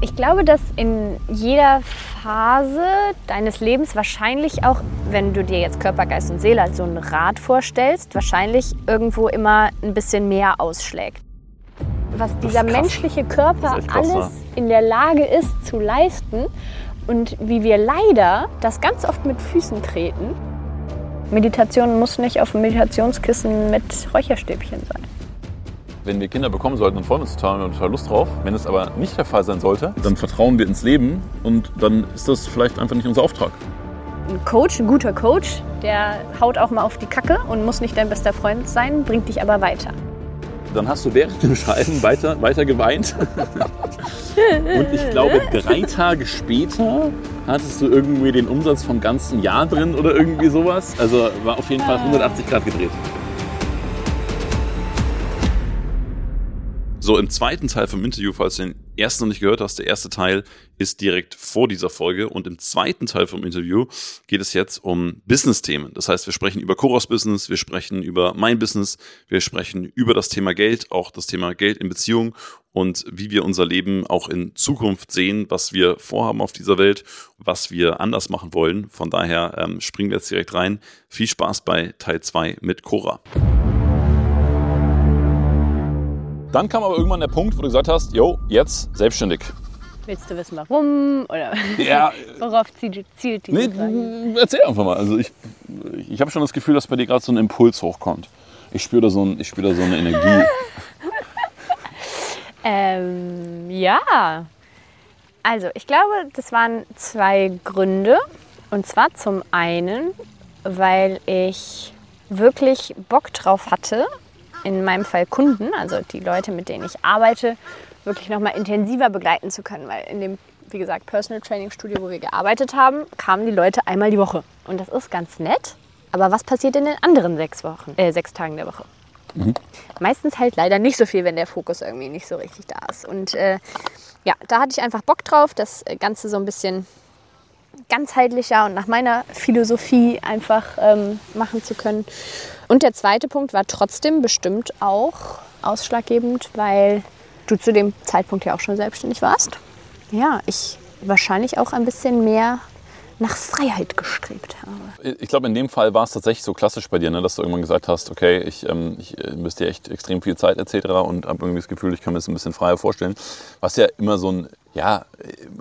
Ich glaube, dass in jeder Phase deines Lebens wahrscheinlich auch, wenn du dir jetzt Körper, Geist und Seele als so ein Rad vorstellst, wahrscheinlich irgendwo immer ein bisschen mehr ausschlägt. Was dieser menschliche Körper alles in der Lage ist zu leisten und wie wir leider das ganz oft mit Füßen treten. Meditation muss nicht auf dem Meditationskissen mit Räucherstäbchen sein. Wenn wir Kinder bekommen sollten, dann freuen wir uns total und total Lust drauf. Wenn es aber nicht der Fall sein sollte, dann vertrauen wir ins Leben und dann ist das vielleicht einfach nicht unser Auftrag. Ein Coach, ein guter Coach, der haut auch mal auf die Kacke und muss nicht dein bester Freund sein, bringt dich aber weiter. Dann hast du während dem Schreiben weiter, weiter geweint. Und ich glaube, drei Tage später hattest du irgendwie den Umsatz vom ganzen Jahr drin oder irgendwie sowas. Also war auf jeden Fall 180 Grad gedreht. So, im zweiten Teil vom Interview, falls du den ersten noch nicht gehört hast, der erste Teil ist direkt vor dieser Folge. Und im zweiten Teil vom Interview geht es jetzt um Business-Themen. Das heißt, wir sprechen über Koros Business, wir sprechen über mein Business, wir sprechen über das Thema Geld, auch das Thema Geld in Beziehung und wie wir unser Leben auch in Zukunft sehen, was wir vorhaben auf dieser Welt, was wir anders machen wollen. Von daher ähm, springen wir jetzt direkt rein. Viel Spaß bei Teil 2 mit Cora. Dann kam aber irgendwann der Punkt, wo du gesagt hast, yo, jetzt selbstständig. Willst du wissen, warum? Oder Ja, worauf zielt, diese nee, Frage? erzähl einfach mal. Also ich, ich habe schon das Gefühl, dass bei dir gerade so ein Impuls hochkommt. Ich spüre da, so ein, ich spür da so eine Energie. Ähm, ja. Also, ich glaube, das waren zwei Gründe. Und zwar zum einen, weil ich wirklich Bock drauf hatte, in meinem Fall Kunden, also die Leute, mit denen ich arbeite, wirklich noch mal intensiver begleiten zu können. Weil in dem, wie gesagt, Personal Training Studio, wo wir gearbeitet haben, kamen die Leute einmal die Woche. Und das ist ganz nett. Aber was passiert in den anderen sechs Wochen, äh, sechs Tagen der Woche? Meistens halt leider nicht so viel, wenn der Fokus irgendwie nicht so richtig da ist. Und äh, ja, da hatte ich einfach Bock drauf, das Ganze so ein bisschen ganzheitlicher und nach meiner Philosophie einfach ähm, machen zu können. Und der zweite Punkt war trotzdem bestimmt auch ausschlaggebend, weil du zu dem Zeitpunkt ja auch schon selbstständig warst. Ja, ich wahrscheinlich auch ein bisschen mehr nach Freiheit gestrebt habe. Ich glaube, in dem Fall war es tatsächlich so klassisch bei dir, ne, dass du irgendwann gesagt hast, okay, ich, ähm, ich äh, investiere echt extrem viel Zeit etc. und habe irgendwie das Gefühl, ich kann mir das ein bisschen freier vorstellen. Was ja immer so ein, ja,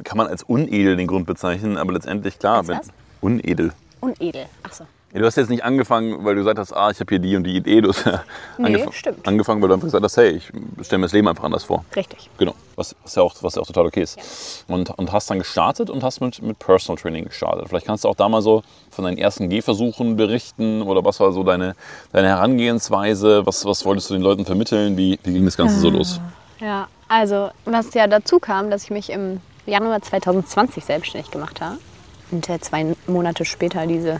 kann man als unedel den Grund bezeichnen, aber letztendlich klar, wenn, unedel. Unedel. Ach so. Ja, Du hast jetzt nicht angefangen, weil du gesagt hast, ah, ich habe hier die und die Idee. Du hast ja Nee, angef- stimmt. angefangen, weil du einfach gesagt hast, hey, ich stelle mir das Leben einfach anders vor. Richtig. Genau, was, was, ja, auch, was ja auch total okay ist. Und, und hast dann gestartet und hast mit, mit Personal Training gestartet. Vielleicht kannst du auch da mal so von deinen ersten Gehversuchen berichten oder was war so deine, deine Herangehensweise? Was, was wolltest du den Leuten vermitteln? Wie, wie ging das Ganze so los? Ja, also was ja dazu kam, dass ich mich im Januar 2020 selbstständig gemacht habe und zwei Monate später diese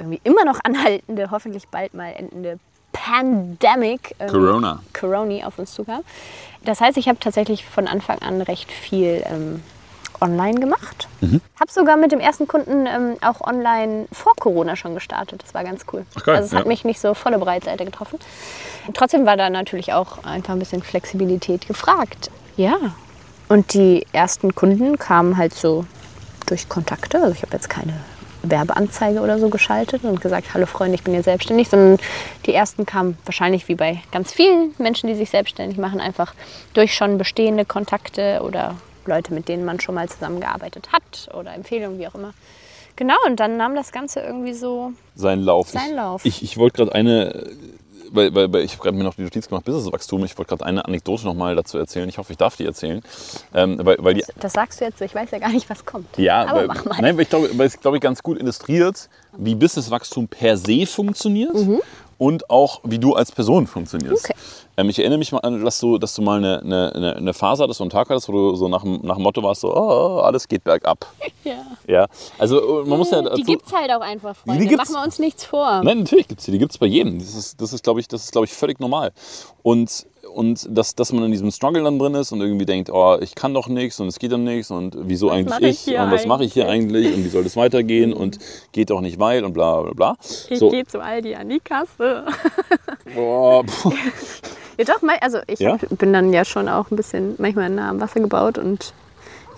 irgendwie immer noch anhaltende, hoffentlich bald mal endende Pandemic, ähm, Corona. Corona auf uns zukam. Das heißt, ich habe tatsächlich von Anfang an recht viel ähm, online gemacht. Mhm. Habe sogar mit dem ersten Kunden ähm, auch online vor Corona schon gestartet. Das war ganz cool. Ach, geil, also es hat ja. mich nicht so volle Breitseite getroffen. Trotzdem war da natürlich auch einfach ein bisschen Flexibilität gefragt. Ja. Und die ersten Kunden kamen halt so durch Kontakte. Also ich habe jetzt keine Werbeanzeige oder so geschaltet und gesagt, hallo Freunde, ich bin hier selbstständig, sondern die ersten kamen wahrscheinlich wie bei ganz vielen Menschen, die sich selbstständig machen, einfach durch schon bestehende Kontakte oder Leute, mit denen man schon mal zusammengearbeitet hat oder Empfehlungen, wie auch immer. Genau, und dann nahm das Ganze irgendwie so Sein Lauf. Sein Lauf. Ich, ich wollte gerade eine, weil, weil, weil ich habe gerade mir noch die Notiz gemacht, Businesswachstum. Ich wollte gerade eine Anekdote noch mal dazu erzählen. Ich hoffe, ich darf die erzählen. Ähm, weil, weil die, Das sagst du jetzt so, ich weiß ja gar nicht, was kommt. Ja, aber weil, mach mal. Nein, weil ich glaube, weil es glaube ich ganz gut illustriert, wie Businesswachstum per se funktioniert und auch wie du als Person funktionierst. Okay. Ähm, ich erinnere mich mal an, dass du, dass du mal eine, eine, eine- Phase hattest, so einen Tag hattest, wo du so nach, dem- nach dem Motto warst, so, oh, alles geht bergab. Ja. Ja, also man muss ja die dazu, gibt's halt auch einfach, Freunde. Die gibt's. Machen wir uns nichts vor. Nein, natürlich gibt es die. Die gibt es bei jedem. Das ist, das ist glaube ich, das ist, glaube ich, völlig normal. Und, und dass, dass man in diesem Struggle dann drin ist und irgendwie denkt, oh, ich kann doch nichts und es geht dann nichts und wieso mache eigentlich ich ich, und was mache ich hier eigentlich und wie soll das weitergehen und geht doch nicht weil und bla bla bla. Ich So, gehe zu Aldi an die Kasse. boah. Ja doch, also ich Ja? bin dann ja schon auch ein bisschen manchmal nah am Wasser gebaut und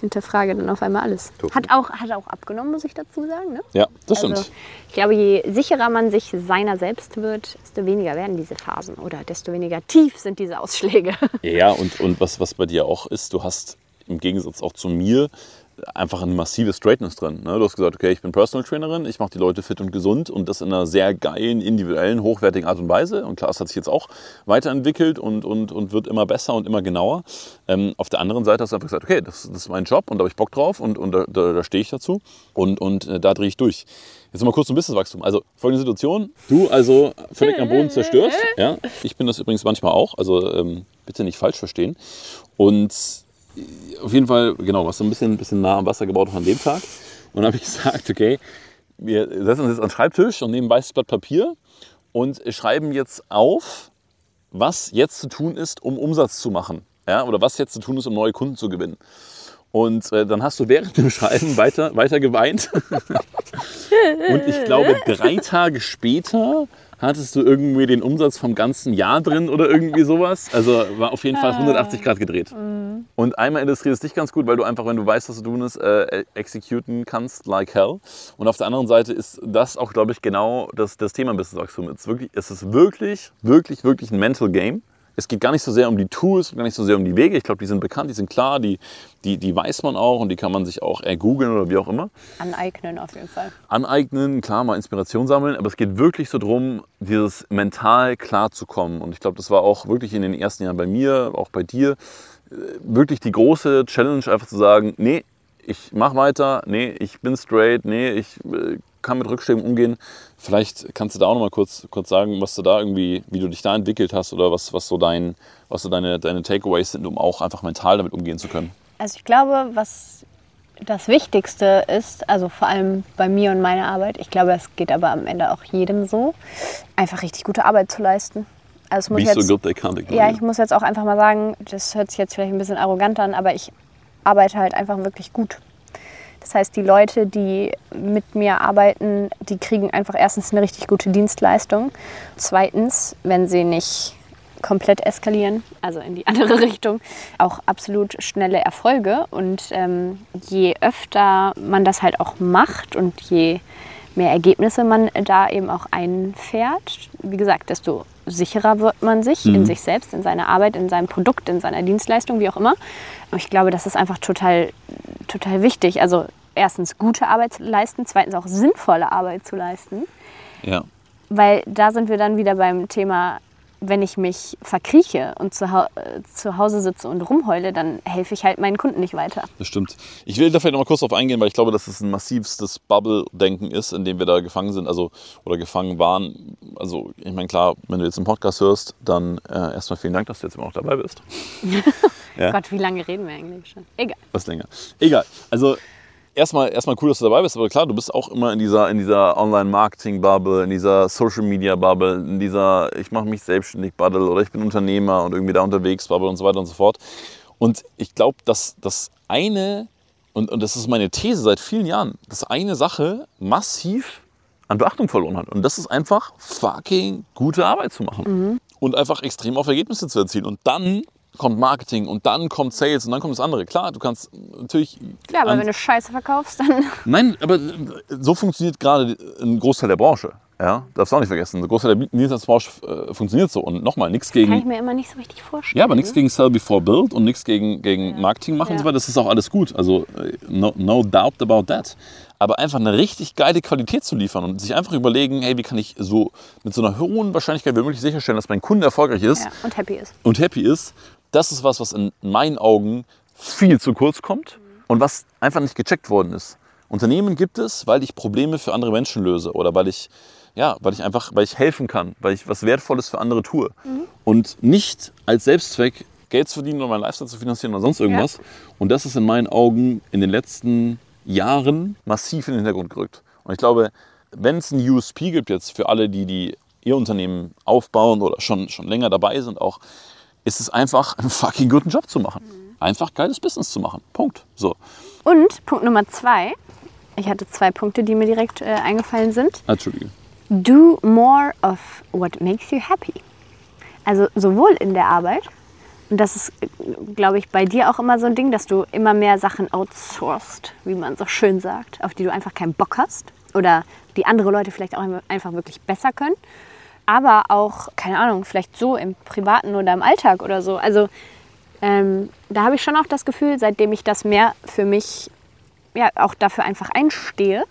hinterfrage dann auf einmal alles. Hat auch, hat auch abgenommen, muss ich dazu sagen. Ne? Ja, das Also, stimmt. ich glaube, je sicherer man sich seiner selbst wird, desto weniger werden diese Phasen oder desto weniger tief sind diese Ausschläge. Ja, und, und was, was bei dir auch ist, du hast im Gegensatz auch zu mir einfach ein massives Straightness drin. Ne? Du hast gesagt, okay, ich bin Personal Trainerin, ich mache die Leute fit und gesund und das in einer sehr geilen, individuellen, hochwertigen Art und Weise. Und klar, es hat sich jetzt auch weiterentwickelt und, und, und wird immer besser und immer genauer. Ähm, auf der anderen Seite hast du einfach gesagt, okay, das, das ist mein Job und da habe ich Bock drauf und, und da, da, da stehe ich dazu und, und äh, da drehe ich durch. Jetzt mal kurz zum Businesswachstum. Also folgende Situation, du also völlig am Boden zerstört. Ja? Ich bin das übrigens manchmal auch, also ähm, bitte nicht falsch verstehen. Und auf jeden Fall, genau, was so ein bisschen, bisschen nah am Wasser gebaut an dem Tag. Und habe ich gesagt, okay, wir setzen uns jetzt an den Schreibtisch und nehmen ein weißes Blatt Papier und schreiben jetzt auf, was jetzt zu tun ist, um Umsatz zu machen. Ja, oder was jetzt zu tun ist, um neue Kunden zu gewinnen. Und äh, dann hast du während dem Schreiben weiter, weiter geweint. und ich glaube, drei Tage später hattest du irgendwie den Umsatz vom ganzen Jahr drin oder irgendwie sowas. Also war auf jeden Fall 180 Grad gedreht. Und einmal illustriert es dich ganz gut, weil du einfach, wenn du weißt, was du tun ist, äh, executen kannst like hell. Und auf der anderen Seite ist das auch, glaube ich, genau das, das Thema Businesswachstum. Es ist wirklich, es ist wirklich, wirklich, wirklich ein Mental Game. Es geht gar nicht so sehr um die Tools, gar nicht so sehr um die Wege. Ich glaube, die sind bekannt, die sind klar, die, die, die weiß man auch und die kann man sich auch ergoogeln oder wie auch immer Aneignen auf jeden Fall. aneignen, klar, mal Inspiration sammeln, aber es geht wirklich so darum, dieses mental klar zu kommen. Und ich glaube, das war auch wirklich in den ersten Jahren bei mir, auch bei dir, äh, wirklich die große Challenge, einfach zu sagen, nee, ich mache weiter, nee, ich bin straight, nee, ich äh, kann mit Rückschlägen umgehen. Vielleicht kannst du da auch noch mal kurz, kurz sagen, was du da irgendwie, wie du dich da entwickelt hast oder was, was so, dein, was so deine, deine Takeaways sind, um auch einfach mental damit umgehen zu können. Also ich glaube, was das Wichtigste ist, also vor allem bei mir und meiner Arbeit, ich glaube, es geht aber am Ende auch jedem so, einfach richtig gute Arbeit zu leisten. Also muss Be jetzt, so good they can't ignore ja, ich muss jetzt auch einfach mal sagen, das hört sich jetzt vielleicht ein bisschen arrogant an, aber ich arbeite halt einfach wirklich gut. Das heißt, die Leute, die mit mir arbeiten, die kriegen einfach erstens eine richtig gute Dienstleistung. Zweitens, wenn sie nicht komplett eskalieren, also in die andere Richtung, auch absolut schnelle Erfolge. Und ähm, je öfter man das halt auch macht und je mehr Ergebnisse man da eben auch einfährt, wie gesagt, desto sicherer wird man sich in sich selbst, in seiner Arbeit, in seinem Produkt, in seiner Dienstleistung, wie auch immer. Und ich glaube, das ist einfach total, total wichtig. Also erstens gute Arbeit zu leisten, zweitens auch sinnvolle Arbeit zu leisten. Ja. Weil da sind wir dann wieder beim Thema, wenn ich mich verkrieche und zu, hau zu Hause sitze und rumheule, dann helfe ich halt meinen Kunden nicht weiter. Das stimmt. Ich will da vielleicht noch mal kurz drauf eingehen, weil ich glaube, dass es ein massivstes Bubble-Denken ist, in dem wir da gefangen sind, also oder gefangen waren. Also ich meine, klar, wenn du jetzt einen Podcast hörst, dann äh, erstmal vielen Dank, dass du jetzt immer noch dabei bist. Ja. Gott, wie lange reden wir eigentlich schon? Egal. Was länger. Egal. Also erstmal, erstmal cool, dass du dabei bist, aber klar, du bist auch immer in dieser, in dieser Online-Marketing-Bubble, in dieser Social-Media-Bubble, in dieser ich mache mich selbstständig-Bubble oder ich bin Unternehmer und irgendwie da unterwegs Bubble und so weiter und so fort. Und ich glaube, dass das eine, und, und das ist meine These seit vielen Jahren, dass eine Sache massiv an Beachtung verloren hat. Und das ist einfach fucking gute Arbeit zu machen. Und einfach extrem auf Ergebnisse zu erzielen. Und dann kommt Marketing und dann kommt Sales und dann kommt das andere. Klar, du kannst natürlich. Klar, aber wenn du Scheiße verkaufst, dann Nein, aber so funktioniert gerade ein Großteil der Branche. Ja, darfst du auch nicht vergessen. Ein Großteil der Dienstleistungsbranche äh, funktioniert so. Und nochmal, nichts kann ich gegen. mir immer nicht so richtig vorstellen. Ja, aber nichts gegen Sell Before Build und nichts gegen, gegen Marketing machen und so Ja. weiter. Das ist auch alles gut. Also, äh, no, no doubt about that. Aber einfach eine richtig geile Qualität zu liefern und sich einfach überlegen, hey, wie kann ich so mit so einer hohen Wahrscheinlichkeit wie möglich sicherstellen, dass mein Kunde erfolgreich ist Ja, und happy ist. und happy ist, das ist was, was in meinen Augen viel zu kurz kommt und was einfach nicht gecheckt worden ist. Unternehmen gibt es, weil ich Probleme für andere Menschen löse oder weil ich, ja, weil ich einfach, weil ich helfen kann, weil ich was Wertvolles für andere tue. Und nicht als Selbstzweck Geld zu verdienen oder meinen Lifestyle zu finanzieren oder sonst irgendwas. Und das ist in meinen Augen in den letzten Jahren massiv in den Hintergrund gerückt. Und ich glaube, wenn es einen USP gibt jetzt für alle, die, die ihr Unternehmen aufbauen oder schon, schon länger dabei sind, auch, ist es einfach, einen fucking guten Job zu machen. Einfach geiles Business zu machen. Punkt. So. Und Punkt Nummer zwei, ich hatte zwei Punkte, die mir direkt äh, eingefallen sind. Entschuldige. Do more of what makes you happy. Also sowohl in der Arbeit Und das ist, glaube ich, bei dir auch immer so ein Ding, dass du immer mehr Sachen outsourcest, wie man so schön sagt, auf die du einfach keinen Bock hast oder die andere Leute vielleicht auch einfach wirklich besser können. Aber auch, keine Ahnung, vielleicht so im Privaten oder im Alltag oder so. Also ähm, da habe ich schon auch das Gefühl, seitdem ich das mehr für mich, ja, auch dafür einfach einstehe,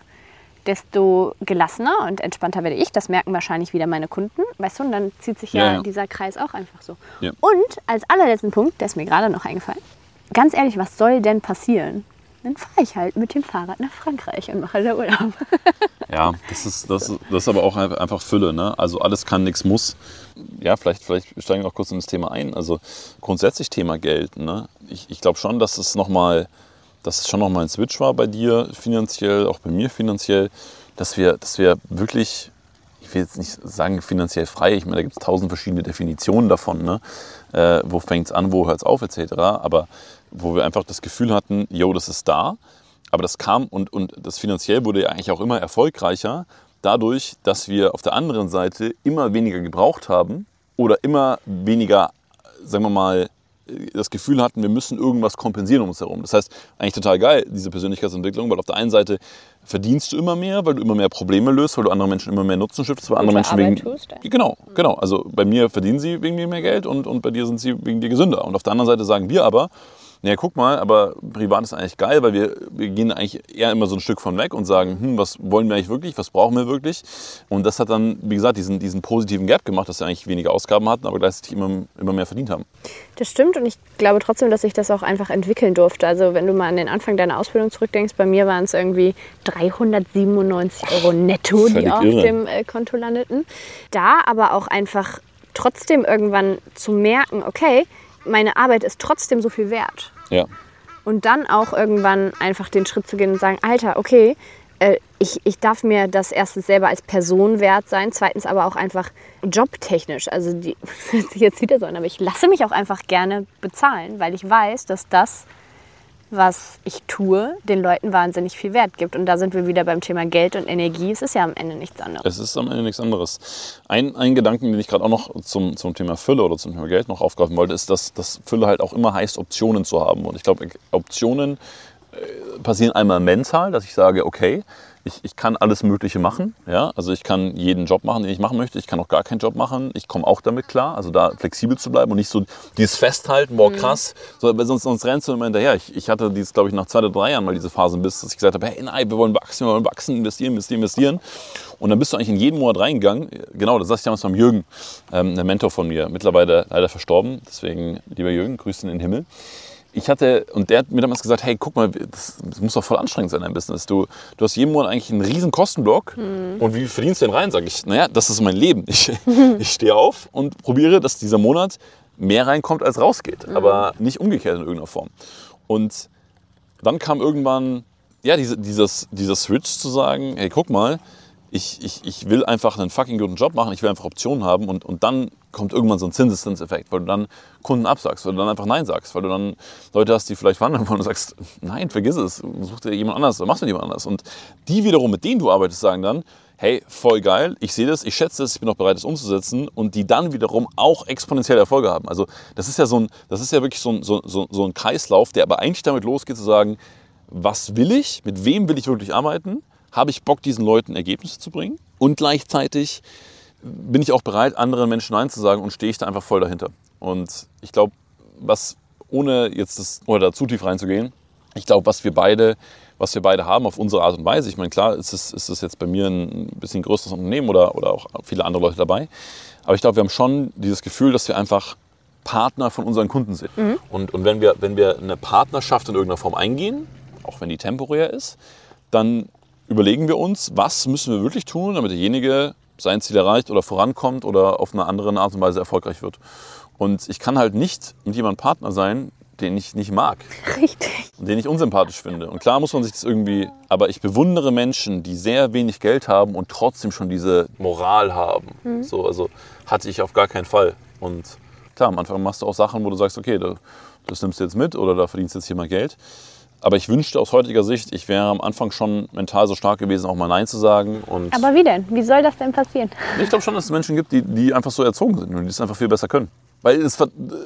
desto gelassener und entspannter werde ich. Das merken wahrscheinlich wieder meine Kunden. Weißt du, und dann zieht sich ja, Ja, ja. dieser Kreis auch einfach so. Ja. Und als allerletzten Punkt, der ist mir gerade noch eingefallen, ganz ehrlich, was soll denn passieren? Dann fahre ich halt mit dem Fahrrad nach Frankreich und mache da Urlaub. Ja, das ist, das, das ist aber auch einfach- Fülle. Ne? Also alles kann, nichts muss. Ja, vielleicht, vielleicht steigen wir noch kurz in das Thema ein. Also grundsätzlich Thema Geld. Ne? Ich, ich glaube schon, dass es nochmal dass es schon nochmal ein Switch war bei dir finanziell, auch bei mir finanziell, dass wir, dass wir wirklich, ich will jetzt nicht sagen finanziell frei, ich meine, da gibt es tausend verschiedene Definitionen davon, ne? äh, wo fängt es an, wo hört es auf, etc. Aber wo wir einfach das Gefühl hatten, yo, das ist da, aber das kam und, und das finanziell wurde ja eigentlich auch immer erfolgreicher, dadurch, dass wir auf der anderen Seite immer weniger gebraucht haben oder immer weniger, sagen wir mal, das Gefühl hatten, wir müssen irgendwas kompensieren um uns herum. Das heißt, eigentlich total geil, diese Persönlichkeitsentwicklung, weil auf der einen Seite verdienst du immer mehr, weil du immer mehr Probleme löst, weil du anderen Menschen immer mehr Nutzen stiftest, weil andere Menschen Arbeit wegen, tust. Genau, genau. Also bei mir verdienen sie wegen mir mehr Geld und, und bei dir sind sie wegen dir gesünder. Und auf der anderen Seite sagen wir aber, naja, guck mal, aber privat ist eigentlich geil, weil wir, wir gehen eigentlich eher immer so ein Stück von weg und sagen, hm, was wollen wir eigentlich wirklich, was brauchen wir wirklich? Und das hat dann, wie gesagt, diesen, diesen positiven Gap gemacht, dass wir eigentlich weniger Ausgaben hatten, aber gleichzeitig immer, immer mehr verdient haben. Das stimmt und ich glaube trotzdem, dass ich das auch einfach entwickeln durfte. Also wenn du mal an den Anfang deiner Ausbildung zurückdenkst, bei mir waren es irgendwie 397 Euro netto, die Völlig auf irre. dem äh, Konto landeten. Da aber auch einfach trotzdem irgendwann zu merken, okay, meine Arbeit ist trotzdem so viel wert. Ja. Und dann auch irgendwann einfach den Schritt zu gehen und sagen, Alter, okay, äh, ich, ich darf mir das erstens selber als Person wert sein, zweitens aber auch einfach jobtechnisch. Also die, jetzt wieder so an, aber ich lasse mich auch einfach gerne bezahlen, weil ich weiß, dass das, was ich tue, den Leuten wahnsinnig viel Wert gibt. Und da sind wir wieder beim Thema Geld und Energie. Es ist ja am Ende nichts anderes. Es ist am Ende nichts anderes. Ein, ein Gedanken, den ich gerade auch noch zum, zum Thema Fülle oder zum Thema Geld noch aufgreifen wollte, ist, dass, dass Fülle halt auch immer heißt, Optionen zu haben. Und ich glaube, Optionen äh, passieren einmal mental, dass ich sage, okay, ich, ich kann alles Mögliche machen. Ja? Also ich kann jeden Job machen, den ich machen möchte. Ich kann auch gar keinen Job machen. Ich komme auch damit klar. Also da flexibel zu bleiben und nicht so dieses Festhalten, boah krass, so, sonst, sonst rennst du immer hinterher. Ich, ich hatte dieses, glaube ich, nach zwei oder drei Jahren mal diese Phase bis, dass ich gesagt habe, hey, nein, wir wollen wachsen, wir wollen wachsen, investieren, investieren, investieren. Und dann bist du eigentlich in jeden Monat reingegangen. Genau, das saß ich damals beim Jürgen, ähm, ein Mentor von mir, mittlerweile leider verstorben. Deswegen, lieber Jürgen, grüß in den Himmel ich hatte, und der hat mir damals gesagt, hey, guck mal, das, das muss doch voll anstrengend sein, dein Business. Du, du hast jeden Monat eigentlich einen riesen Kostenblock. Und wie verdienst du denn rein? Sag ich, naja, das ist mein Leben. Ich, ich stehe auf und probiere, dass dieser Monat mehr reinkommt, als rausgeht. Aber nicht umgekehrt in irgendeiner Form. Und dann kam irgendwann, ja, diese, dieses, dieser Switch zu sagen, hey, guck mal, ich, ich, ich will einfach einen fucking guten Job machen, ich will einfach Optionen haben und, und dann kommt irgendwann so ein Zinseszinseffekt, weil du dann Kunden absagst, weil du dann einfach Nein sagst, weil du dann Leute hast, die vielleicht wandern wollen und sagst, nein, vergiss es, such dir jemand anders oder machst mit jemand anders. Und die wiederum, mit denen du arbeitest, sagen dann, hey, voll geil, ich sehe das, ich schätze das, ich bin auch bereit, das umzusetzen und die dann wiederum auch exponentielle Erfolge haben. Also das ist ja so ein, das ist ja wirklich so ein, so, so, so ein Kreislauf, der aber eigentlich damit losgeht zu sagen, was will ich, mit wem will ich wirklich arbeiten, habe ich Bock, diesen Leuten Ergebnisse zu bringen und gleichzeitig bin ich auch bereit, anderen Menschen Nein zu sagen und stehe ich da einfach voll dahinter. Und ich glaube, was, ohne jetzt das, oder da zu tief reinzugehen, ich glaube, was wir beide, was wir beide haben auf unsere Art und Weise, ich meine, klar, ist es, ist es jetzt bei mir ein bisschen größeres Unternehmen oder, oder auch viele andere Leute dabei, aber ich glaube, wir haben schon dieses Gefühl, dass wir einfach Partner von unseren Kunden sind. Und, und wenn, wir, wenn wir eine Partnerschaft in irgendeiner Form eingehen, auch wenn die temporär ist, dann überlegen wir uns, was müssen wir wirklich tun, damit derjenige sein Ziel erreicht oder vorankommt oder auf eine andere Art und Weise erfolgreich wird. Und ich kann halt nicht mit jemandem Partner sein, den ich nicht mag Richtig. und den ich unsympathisch finde. Und klar muss man sich das irgendwie, aber ich bewundere Menschen, die sehr wenig Geld haben und trotzdem schon diese Moral haben. So, also hatte ich auf gar keinen Fall. Und klar, am Anfang machst du auch Sachen, wo du sagst, okay, da- das nimmst du jetzt mit oder da verdienst du jetzt hier mal Geld. Aber ich wünschte aus heutiger Sicht, ich wäre am Anfang schon mental so stark gewesen, auch mal Nein zu sagen. Und Aber wie denn? Wie soll das denn passieren? ich glaube schon, dass es Menschen gibt, die, die einfach so erzogen sind und die es einfach viel besser können. Weil es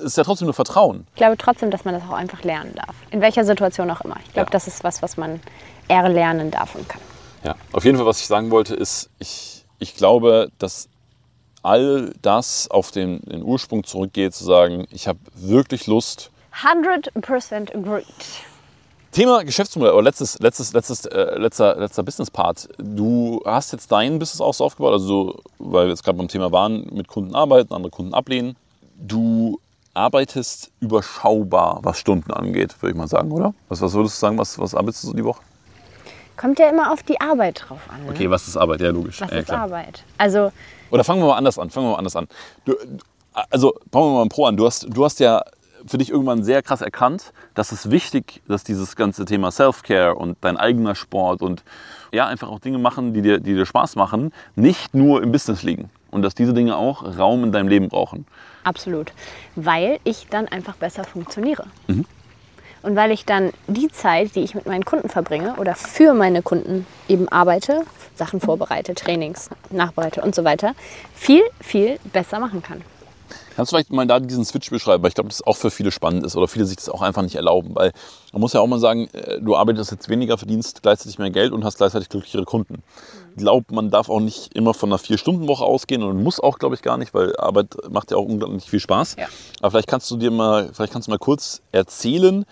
ist ja trotzdem nur Vertrauen. Ich glaube trotzdem, dass man das auch einfach lernen darf. In welcher Situation auch immer. Ich glaube, Ja. das ist was, was man erlernen darf und kann. Ja, auf jeden Fall, was ich sagen wollte, ist, ich, ich glaube, dass all das auf den, den Ursprung zurückgeht, zu sagen, ich habe wirklich Lust. 100% agreed. Thema Geschäftsmodell, aber letztes, letztes, letztes, äh, letzter, letzter Business-Part. Du hast jetzt dein Business auch so aufgebaut, also so, weil wir jetzt gerade beim Thema waren, mit Kunden arbeiten, andere Kunden ablehnen. Du arbeitest überschaubar, was Stunden angeht, würde ich mal sagen, oder? Was, was würdest du sagen, was, was arbeitest du so die Woche? Kommt ja immer auf die Arbeit drauf an. Ne? Okay, was ist Arbeit? Ja, logisch. Was ja, ist klar. Arbeit? Also, Oder fangen wir mal anders an. Fangen wir mal anders an. Du, also bauen wir mal ein Pro an. Du hast, du hast ja für dich irgendwann sehr krass erkannt, dass es wichtig, dass dieses ganze Thema Self-Care und dein eigener Sport und ja einfach auch Dinge machen, die dir, die dir Spaß machen, nicht nur im Business liegen und dass diese Dinge auch Raum in deinem Leben brauchen. absolut. Weil ich dann einfach besser funktioniere. Und weil ich dann die Zeit, die ich mit meinen Kunden verbringe oder für meine Kunden eben arbeite, Sachen vorbereite, Trainings nachbereite und so weiter, viel, viel besser machen kann. Kannst du vielleicht mal da diesen Switch beschreiben? Weil ich glaube, das auch für viele spannend ist oder viele sich das auch einfach nicht erlauben. Weil man muss ja auch mal sagen, äh, du arbeitest jetzt weniger, verdienst gleichzeitig mehr Geld und hast gleichzeitig glücklichere Kunden. Ich glaube, man darf auch nicht immer von einer Vier-Stunden-Woche ausgehen und muss auch, glaube ich, gar nicht, weil Arbeit macht ja auch unglaublich viel Spaß. Ja. Aber vielleicht kannst du dir mal, vielleicht kannst du mal kurz erzählen.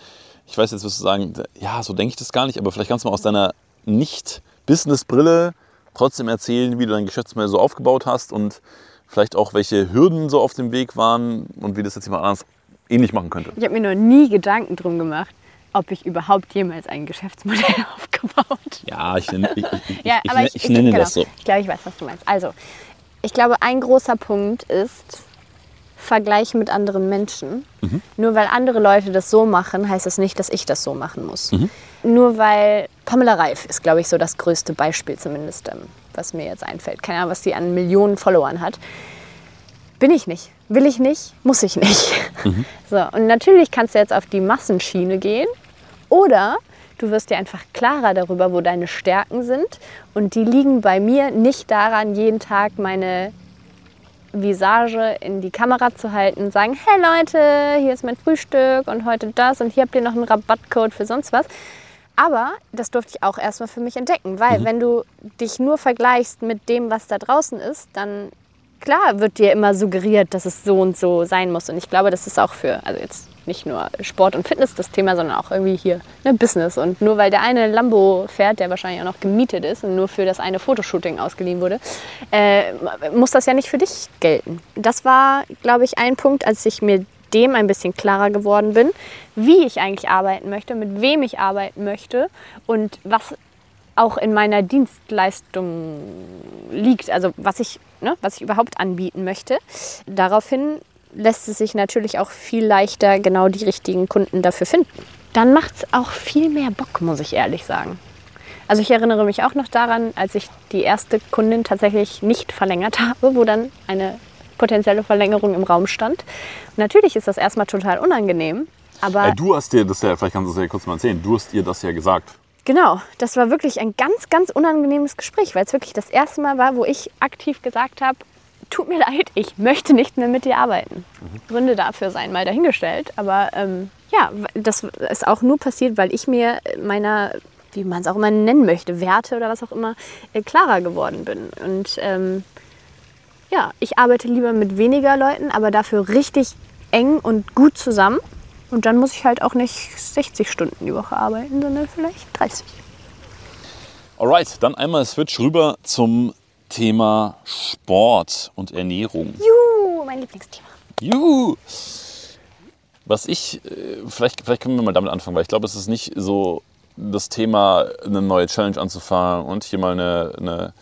Ich weiß, jetzt wirst du sagen, ja, so denke ich das gar nicht, aber vielleicht kannst du mal aus deiner Nicht-Business-Brille trotzdem erzählen, wie du dein Geschäftsmodell so aufgebaut hast und vielleicht auch, welche Hürden so auf dem Weg waren und wie das jetzt jemand anders ähnlich machen könnte. Ich habe mir noch nie Gedanken drum gemacht, ob ich überhaupt jemals ein Geschäftsmodell aufgebaut Ja, ich nenne, ich, ich, Ja, ich, ich nenne genau. das so. Ich glaube, ich weiß, was du meinst. Also, ich glaube, ein großer Punkt ist Vergleich mit anderen Menschen. Mhm. Nur weil andere Leute das so machen, heißt das nicht, dass ich das so machen muss. Mhm. Nur weil Pamela Reif ist, glaube ich, so das größte Beispiel zumindest, ähm, was mir jetzt einfällt. Keine Ahnung, was die an Millionen Followern hat. Bin ich nicht. Will ich nicht, muss ich nicht. Mhm. So, und natürlich kannst du jetzt auf die Massenschiene gehen oder du wirst dir einfach klarer darüber, wo deine Stärken sind. Und die liegen bei mir nicht daran, jeden Tag meine Visage in die Kamera zu halten und sagen, hey Leute, hier ist mein Frühstück und heute das und hier habt ihr noch einen Rabattcode für sonst was. Aber das durfte ich auch erstmal für mich entdecken, weil wenn du dich nur vergleichst mit dem, was da draußen ist, dann klar wird dir immer suggeriert, dass es so und so sein muss. Und ich glaube, das ist auch für, also jetzt nicht nur Sport und Fitness das Thema, sondern auch irgendwie hier ne, Business. Und nur weil der eine Lambo fährt, der wahrscheinlich auch noch gemietet ist und nur für das eine Fotoshooting ausgeliehen wurde, äh, muss das ja nicht für dich gelten. Das war, glaube ich, ein Punkt, als ich mir dem ein bisschen klarer geworden bin, wie ich eigentlich arbeiten möchte, mit wem ich arbeiten möchte und was auch in meiner Dienstleistung liegt, also was ich, ne, was ich überhaupt anbieten möchte. Daraufhin lässt es sich natürlich auch viel leichter genau die richtigen Kunden dafür finden. Dann macht es auch viel mehr Bock, muss ich ehrlich sagen. Also ich erinnere mich auch noch daran, als ich die erste Kundin tatsächlich nicht verlängert habe, wo dann eine potenzielle Verlängerung im Raum stand. Natürlich ist das erstmal total unangenehm, aber Äh, du hast dir das ja, vielleicht kannst du das ja kurz mal erzählen, du hast ihr das ja gesagt. Genau, das war wirklich ein ganz, ganz unangenehmes Gespräch, weil es wirklich das erste Mal war, wo ich aktiv gesagt habe, tut mir leid, ich möchte nicht mehr mit dir arbeiten. Gründe dafür seien mal dahingestellt, aber ähm, ja, das ist auch nur passiert, weil ich mir meiner, wie man es auch immer nennen möchte, Werte oder was auch immer, äh, klarer geworden bin. Und ähm, ja, ich arbeite lieber mit weniger Leuten, aber dafür richtig eng und gut zusammen. Und dann muss ich halt auch nicht 60 Stunden die Woche arbeiten, sondern vielleicht 30. Alright, dann einmal Switch rüber zum Thema Sport und Ernährung. Juhu, mein Lieblingsthema. Juhu! Was ich, äh, vielleicht, vielleicht können wir mal damit anfangen, weil ich glaube, es ist nicht so das Thema, eine neue Challenge anzufangen und hier mal eine, eine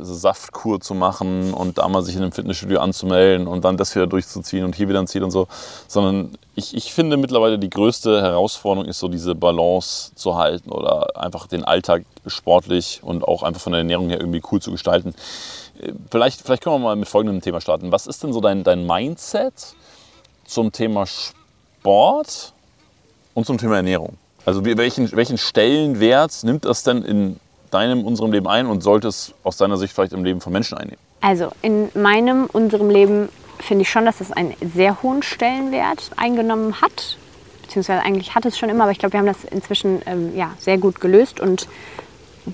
Saftkur zu machen und da mal sich in einem Fitnessstudio anzumelden und dann das wieder durchzuziehen und hier wieder ein Ziel und so, sondern ich, ich finde mittlerweile die größte Herausforderung ist so diese Balance zu halten oder einfach den Alltag sportlich und auch einfach von der Ernährung her irgendwie cool zu gestalten. Vielleicht, vielleicht können wir mal mit folgendem Thema starten. Was ist denn so dein, dein Mindset zum Thema Sport und zum Thema Ernährung? Also welchen, welchen Stellenwert nimmt das denn in deinem, unserem Leben ein und sollte es aus deiner Sicht vielleicht im Leben von Menschen einnehmen? Also in meinem, unserem Leben finde ich schon, dass es einen sehr hohen Stellenwert eingenommen hat. Beziehungsweise eigentlich hat es schon immer, aber ich glaube, wir haben das inzwischen ähm, ja, sehr gut gelöst. Und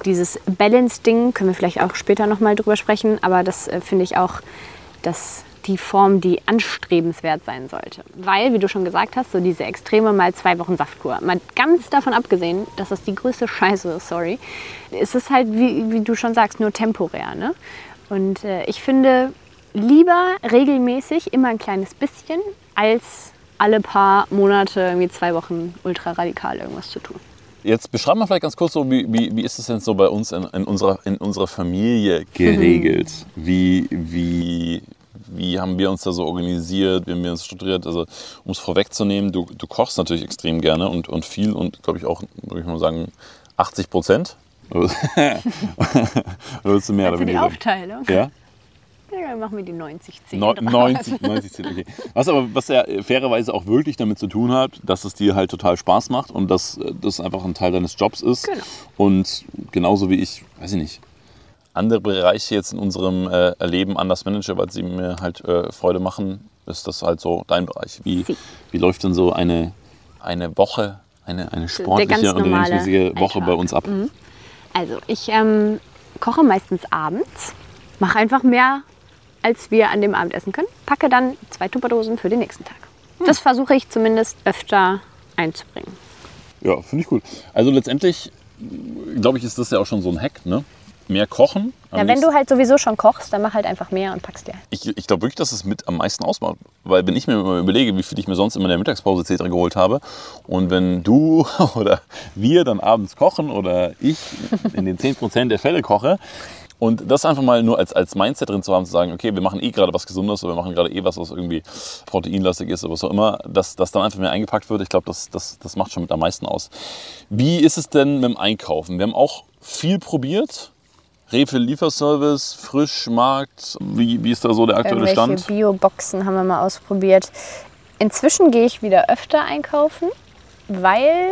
dieses Balance-Ding können wir vielleicht auch später nochmal drüber sprechen, aber das äh, finde ich auch, dass die Form, die anstrebenswert sein sollte. Weil, wie du schon gesagt hast, so diese Extreme mal zwei Wochen Saftkur, mal ganz davon abgesehen, dass das die größte Scheiße ist, sorry, ist es halt, wie, wie du schon sagst, nur temporär. Ne? Und äh, ich finde, lieber regelmäßig immer ein kleines bisschen, als alle paar Monate, irgendwie zwei Wochen ultra radikal irgendwas zu tun. Jetzt beschreib mal vielleicht ganz kurz so, wie, wie, wie ist es denn so bei uns in, in, unserer, in unserer Familie geregelt? Mhm. Wie, wie, wie haben wir uns da so organisiert, wie haben wir uns strukturiert? Also, um es vorwegzunehmen, du, du kochst natürlich extrem gerne und, und viel und, glaube ich, auch, würde ich mal sagen, 80 Prozent. Oder willst du mehr also oder die Aufteilung. Ja? Ja, machen wir die 90, 10. No, 90, 90, 10, okay. Was aber, was ja fairerweise auch wirklich damit zu tun hat, dass es dir halt total Spaß macht und dass das einfach ein Teil deines Jobs ist. Genau. Und genauso wie ich, weiß ich nicht, andere Bereiche jetzt in unserem äh, Leben anders manage, weil sie mir halt äh, Freude machen, ist das halt so dein Bereich. Wie, wie läuft denn so eine, eine Woche, eine, eine sportliche und regelmäßige Woche bei uns ab? Mhm. Also ich ähm, koche meistens abends, mache einfach mehr als wir an dem Abend essen können. Packe dann zwei Tupperdosen für den nächsten Tag. Hm. Das versuche ich zumindest öfter einzubringen. Ja, finde ich gut. Also letztendlich, glaube ich, ist das ja auch schon so ein Hack, ne? Mehr kochen. Ja, wenn du halt sowieso schon kochst, dann mach halt einfach mehr und packst dir. Ich, ich glaube wirklich, dass es mit am meisten ausmacht. Weil wenn ich mir überlege, wie viel ich mir sonst immer in der Mittagspause etc. geholt habe und wenn du oder wir dann abends kochen oder ich in den 10% der Fälle koche, und das einfach mal nur als, als Mindset drin zu haben, zu sagen, okay, wir machen eh gerade was Gesundes oder wir machen gerade eh was, was irgendwie proteinlastig ist oder was auch immer, dass das dann einfach mehr eingepackt wird, ich glaube, das, das, das macht schon mit am meisten aus. Wie ist es denn mit dem Einkaufen? Wir haben auch viel probiert. Rewe Lieferservice, Frischmarkt, wie, wie ist da so der aktuelle Stand? Bio-Boxen haben wir mal ausprobiert. Inzwischen gehe ich wieder öfter einkaufen, weil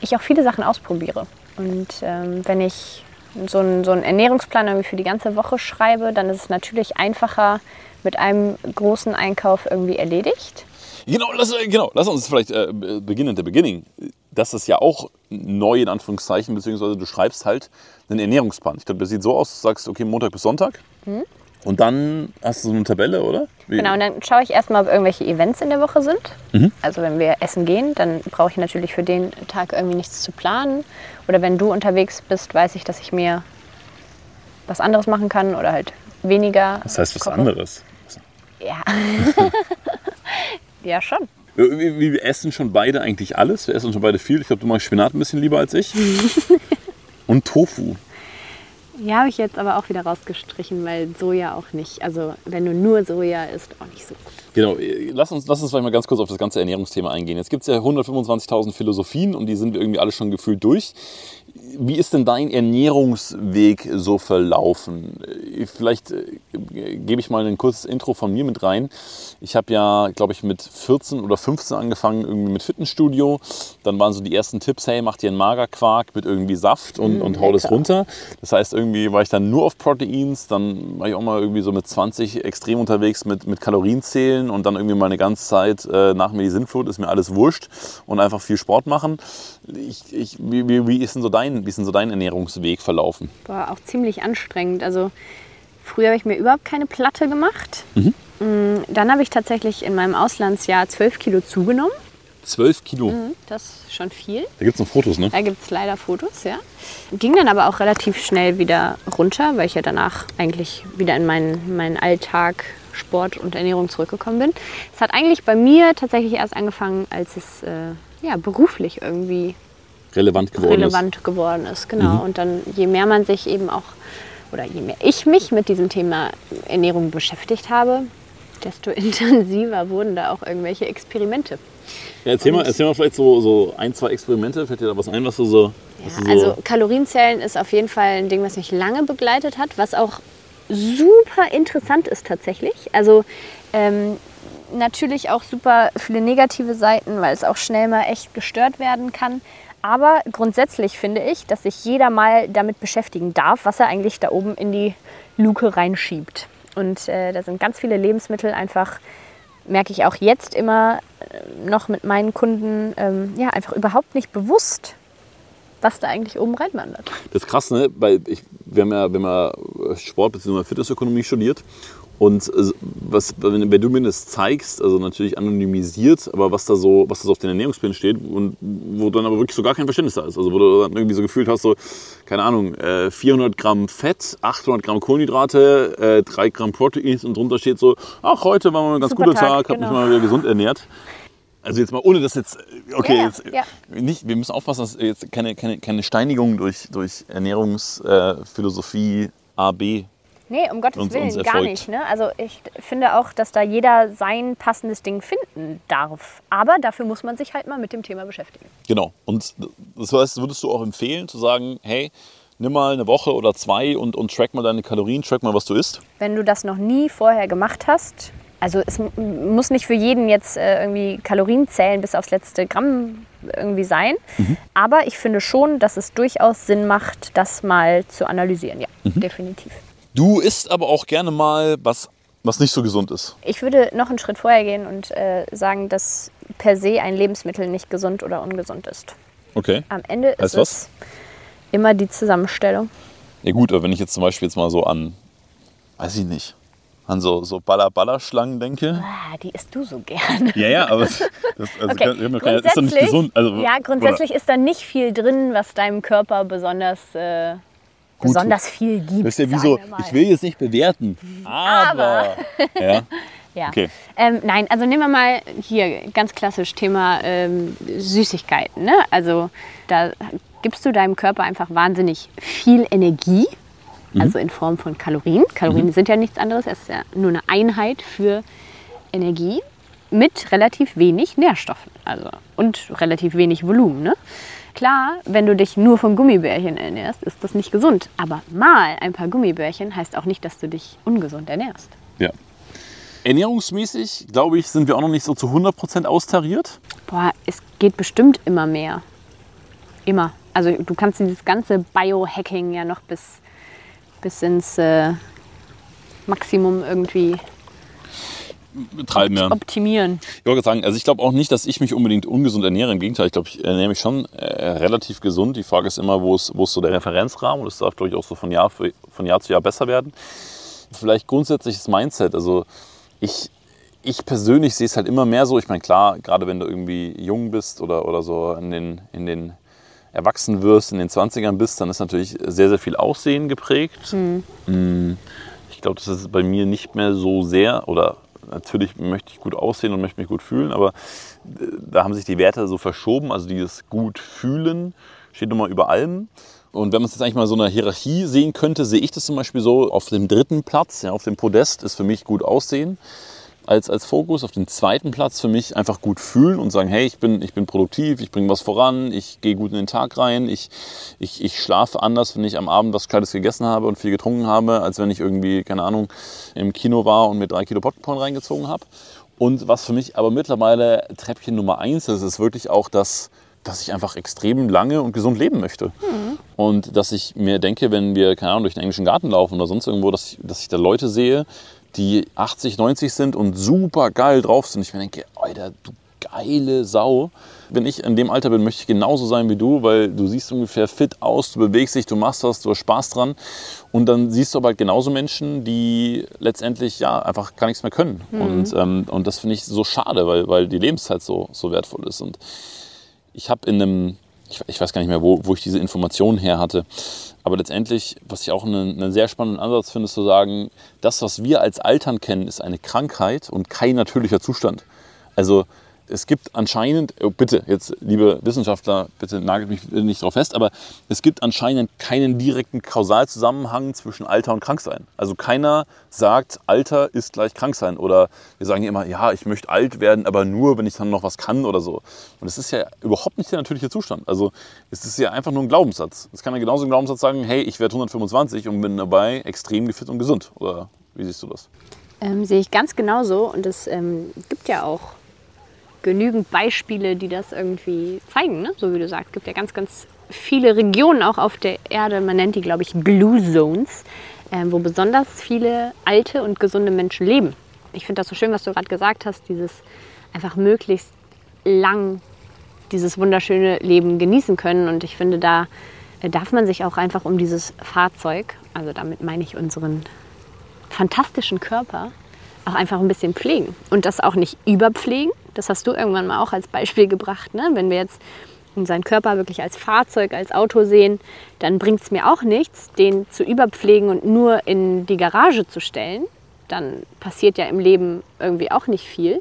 ich auch viele Sachen ausprobiere. Und ähm, wenn ich so einen, so einen Ernährungsplan irgendwie für die ganze Woche schreibe, dann ist es natürlich einfacher mit einem großen Einkauf irgendwie erledigt. Genau, lass, genau, lass uns vielleicht äh, beginnen, der Beginning. Das ist ja auch neu in Anführungszeichen, beziehungsweise du schreibst halt einen Ernährungsplan. Ich glaube, das sieht so aus, du sagst, okay, Montag bis Sonntag. Mhm. Und dann hast du so eine Tabelle, oder? Wie? Genau, und dann schaue ich erstmal, ob irgendwelche Events in der Woche sind. Mhm. Also wenn wir essen gehen, dann brauche ich natürlich für den Tag irgendwie nichts zu planen. Oder wenn du unterwegs bist, weiß ich, dass ich mir was anderes machen kann oder halt weniger. Das heißt was koche. anderes? Ja. ja, schon. Wir, wir, essen schon beide eigentlich alles. Wir essen schon beide viel. Ich glaube, du magst Spinat ein bisschen lieber als ich. Und Tofu. Ja, habe ich jetzt aber auch wieder rausgestrichen, weil Soja auch nicht. Also wenn du nur Soja isst, auch nicht so gut. Genau, lass uns, lass uns vielleicht mal ganz kurz auf das ganze Ernährungsthema eingehen. Jetzt gibt es ja 125.000 Philosophien und die sind wir irgendwie alle schon gefühlt durch. Wie ist denn dein Ernährungsweg so verlaufen? Vielleicht äh, gebe ich mal ein kurzes Intro von mir mit rein. Ich habe ja, glaube ich, mit 14 oder 15 angefangen irgendwie mit Fitnessstudio. Dann waren so die ersten Tipps, hey, mach dir einen Magerquark mit irgendwie Saft und, mm, und hau das runter. Das heißt, irgendwie war ich dann nur auf Proteins. Dann war ich auch mal irgendwie so mit 20 extrem unterwegs mit, mit Kalorienzählen und dann irgendwie mal eine ganze Zeit äh, nach mir die Sinnflut, ist mir alles wurscht und einfach viel Sport machen. Ich, ich, wie, wie, wie ist denn so dein wie ist denn so dein Ernährungsweg verlaufen? War auch ziemlich anstrengend. Also früher habe ich mir überhaupt keine Platte gemacht. Mhm. Mm, dann habe ich tatsächlich in meinem Auslandsjahr 12 Kilo zugenommen. 12 Kilo? Mhm, das ist schon viel. Da gibt es noch Fotos, ne? Da gibt es leider Fotos, ja. Ging dann aber auch relativ schnell wieder runter, weil ich ja danach eigentlich wieder in meinen, meinen Alltag, Sport und Ernährung zurückgekommen bin. Es hat eigentlich bei mir tatsächlich erst angefangen, als es äh, ja, beruflich irgendwie relevant geworden relevant ist. geworden ist. Genau. Mhm. Und dann, je mehr man sich eben auch, oder je mehr ich mich mit diesem Thema Ernährung beschäftigt habe, desto intensiver wurden da auch irgendwelche Experimente. Ja, erzähl, mal, erzähl mal vielleicht so, so ein, zwei Experimente. Fällt dir da was ein, was du so. Was ja, du so also Kalorienzählen ist auf jeden Fall ein Ding, was mich lange begleitet hat, was auch super interessant ist tatsächlich. Also ähm, natürlich auch super viele negative Seiten, weil es auch schnell mal echt gestört werden kann. Aber grundsätzlich finde ich, dass sich jeder mal damit beschäftigen darf, was er eigentlich da oben in die Luke reinschiebt. Und äh, da sind ganz viele Lebensmittel einfach, merke ich auch jetzt immer äh, noch mit meinen Kunden, ähm, ja, einfach überhaupt nicht bewusst, was da eigentlich oben reinwandert. Das ist krass, ne? Weil ich, wir haben ja, wir haben ja Sport bzw. Fitnessökonomie studiert. Und äh, was, wenn, du mir das zeigst, also natürlich anonymisiert, aber was da so, was da so auf den Ernährungsplänen steht und wo dann aber wirklich so gar kein Verständnis da ist. Also wo du dann irgendwie so gefühlt hast, so, keine Ahnung, äh, 400 Gramm Fett, 800 Gramm Kohlenhydrate, äh, 3 Gramm Proteins und drunter steht so, ach, heute war mal ein ganz Super guter Tag, Tag genau. habe mich mal wieder gesund ernährt. Also jetzt mal ohne das jetzt, okay, ja, jetzt ja. nicht, wir müssen aufpassen, dass jetzt keine, keine, keine Steinigung durch, durch Ernährungsphilosophie äh, A, B Nee, um Gottes uns, Willen, uns gar nicht. Ne? Also ich finde auch, dass da jeder sein passendes Ding finden darf. Aber dafür muss man sich halt mal mit dem Thema beschäftigen. Genau. Und das heißt, würdest du auch empfehlen zu sagen, hey, nimm mal eine Woche oder zwei und, und track mal deine Kalorien, track mal, was du isst? Wenn du das noch nie vorher gemacht hast, also es muss nicht für jeden jetzt äh, irgendwie Kalorien zählen bis aufs letzte Gramm irgendwie sein. Mhm. Aber ich finde schon, dass es durchaus Sinn macht, das mal zu analysieren. Ja, mhm. definitiv. Du isst aber auch gerne mal was, was nicht so gesund ist. Ich würde noch einen Schritt vorher gehen und äh, sagen, dass per se ein Lebensmittel nicht gesund oder ungesund ist. Okay. Am Ende ist heißt es was? immer die Zusammenstellung. Ja gut, aber wenn ich jetzt zum Beispiel jetzt mal so an, weiß ich nicht, an so, so Baller-Baller-Schlangen denke. Ah, die isst du so gern. Ja, ja, aber das, also okay. kann, kann, ist doch nicht gesund. Also, ja, grundsätzlich oder? ist da nicht viel drin, was deinem Körper besonders, äh, besonders viel gibt. Das ist ja wie so, ich will jetzt nicht bewerten, aber. aber. ja. Ja. Okay. Ähm, nein, also nehmen wir mal hier ganz klassisch Thema ähm, Süßigkeiten. Ne? Also da gibst du deinem Körper einfach wahnsinnig viel Energie mhm. also in Form von Kalorien. Kalorien mhm. sind ja nichts anderes, es ist ja nur eine Einheit für Energie mit relativ wenig Nährstoffen also, und relativ wenig Volumen. Ne? Klar, wenn du dich nur von Gummibärchen ernährst, ist das nicht gesund. Aber mal ein paar Gummibärchen heißt auch nicht, dass du dich ungesund ernährst. Ja. Ernährungsmäßig, glaube ich, sind wir auch noch nicht so zu 100% austariert. Boah, es geht bestimmt immer mehr. Immer. Also du kannst dieses ganze Biohacking ja noch bis bis ins äh, Maximum irgendwie betreiben, ja. optimieren. Ich wollte sagen, also ich glaube auch nicht, dass ich mich unbedingt ungesund ernähre. Im Gegenteil, ich glaube, ich ernähre mich schon äh, relativ gesund. Die Frage ist immer, wo ist, wo ist so der Referenzrahmen? Und das darf, glaube ich, auch so von Jahr, für, von Jahr zu Jahr besser werden. Vielleicht grundsätzliches Mindset. Also ich, ich persönlich sehe es halt immer mehr so. Ich meine, klar, gerade wenn du irgendwie jung bist oder, oder so in den, in den erwachsen wirst, in den 20ern bist, dann ist natürlich sehr, sehr viel Aussehen geprägt. Mhm. Ich glaube, das ist bei mir nicht mehr so sehr, oder natürlich möchte ich gut aussehen und möchte mich gut fühlen, aber äh, da haben sich die Werte so verschoben. Also dieses gut fühlen steht nun mal über allem. Und wenn man es jetzt eigentlich mal so eine Hierarchie sehen könnte, sehe ich das zum Beispiel so, auf dem dritten Platz, ja, auf dem Podest ist für mich gut aussehen als, als Fokus. Auf den zweiten Platz für mich einfach gut fühlen und sagen, hey, ich bin, ich bin produktiv, ich bringe was voran, ich gehe gut in den Tag rein, ich, ich, ich schlafe anders, wenn ich am Abend was Gescheites gegessen habe und viel getrunken habe, als wenn ich irgendwie, keine Ahnung, im Kino war und mir drei Kilo Popcorn reingezogen habe. Und was für mich aber mittlerweile Treppchen Nummer eins ist, ist wirklich auch das, dass ich einfach extrem lange und gesund leben möchte. Mhm. Und dass ich mir denke, wenn wir, keine Ahnung, durch den englischen Garten laufen oder sonst irgendwo, dass ich, dass ich da Leute sehe, die 80, 90 sind und super geil drauf sind. Ich mir denke, Alter, du geile Sau. Wenn ich in dem Alter bin, möchte ich genauso sein wie du, weil du siehst ungefähr fit aus, du bewegst dich, du machst was, du hast Spaß dran. Und dann siehst du aber halt genauso Menschen, die letztendlich ja einfach gar nichts mehr können. Mhm. Und, ähm, und das finde ich so schade, weil, weil die Lebenszeit so, so wertvoll ist. Und ich habe in einem, ich, ich, weiß gar nicht mehr, wo, wo ich diese Informationen her hatte, aber letztendlich, was ich auch einen, einen, sehr spannenden Ansatz finde, ist zu sagen, das, was wir als Altern kennen, ist eine Krankheit und kein natürlicher Zustand. Also es gibt anscheinend, oh bitte, jetzt liebe Wissenschaftler, bitte nagelt mich nicht drauf fest, aber es gibt anscheinend keinen direkten Kausalzusammenhang zwischen Alter und Kranksein. Also keiner sagt, Alter ist gleich Kranksein. Oder wir sagen immer, ja, ich möchte alt werden, aber nur, wenn ich dann noch was kann oder so. Und es ist ja überhaupt nicht der natürliche Zustand. Also es ist ja einfach nur ein Glaubenssatz. Es kann ja genauso ein Glaubenssatz sagen, hey, ich werde 125 und bin dabei extrem gefit und gesund. Oder wie siehst du das? Ähm, sehe ich ganz genauso. Und es ähm, gibt ja auch genügend Beispiele, die das irgendwie zeigen, ne? so wie du sagst. Es gibt ja ganz, ganz viele Regionen auch auf der Erde. Man nennt die, glaube ich, Blue Zones, ähm, wo besonders viele alte und gesunde Menschen leben. Ich finde das so schön, was du gerade gesagt hast, dieses einfach möglichst lang dieses wunderschöne Leben genießen können. Und ich finde, da äh, darf man sich auch einfach um dieses Fahrzeug, also damit meine ich unseren fantastischen Körper, auch einfach ein bisschen pflegen. Und das auch nicht überpflegen. Das hast du irgendwann mal auch als Beispiel gebracht. Ne? Wenn wir jetzt unseren Körper wirklich als Fahrzeug, als Auto sehen, dann bringt es mir auch nichts, den zu überpflegen und nur in die Garage zu stellen. Dann passiert ja im Leben irgendwie auch nicht viel.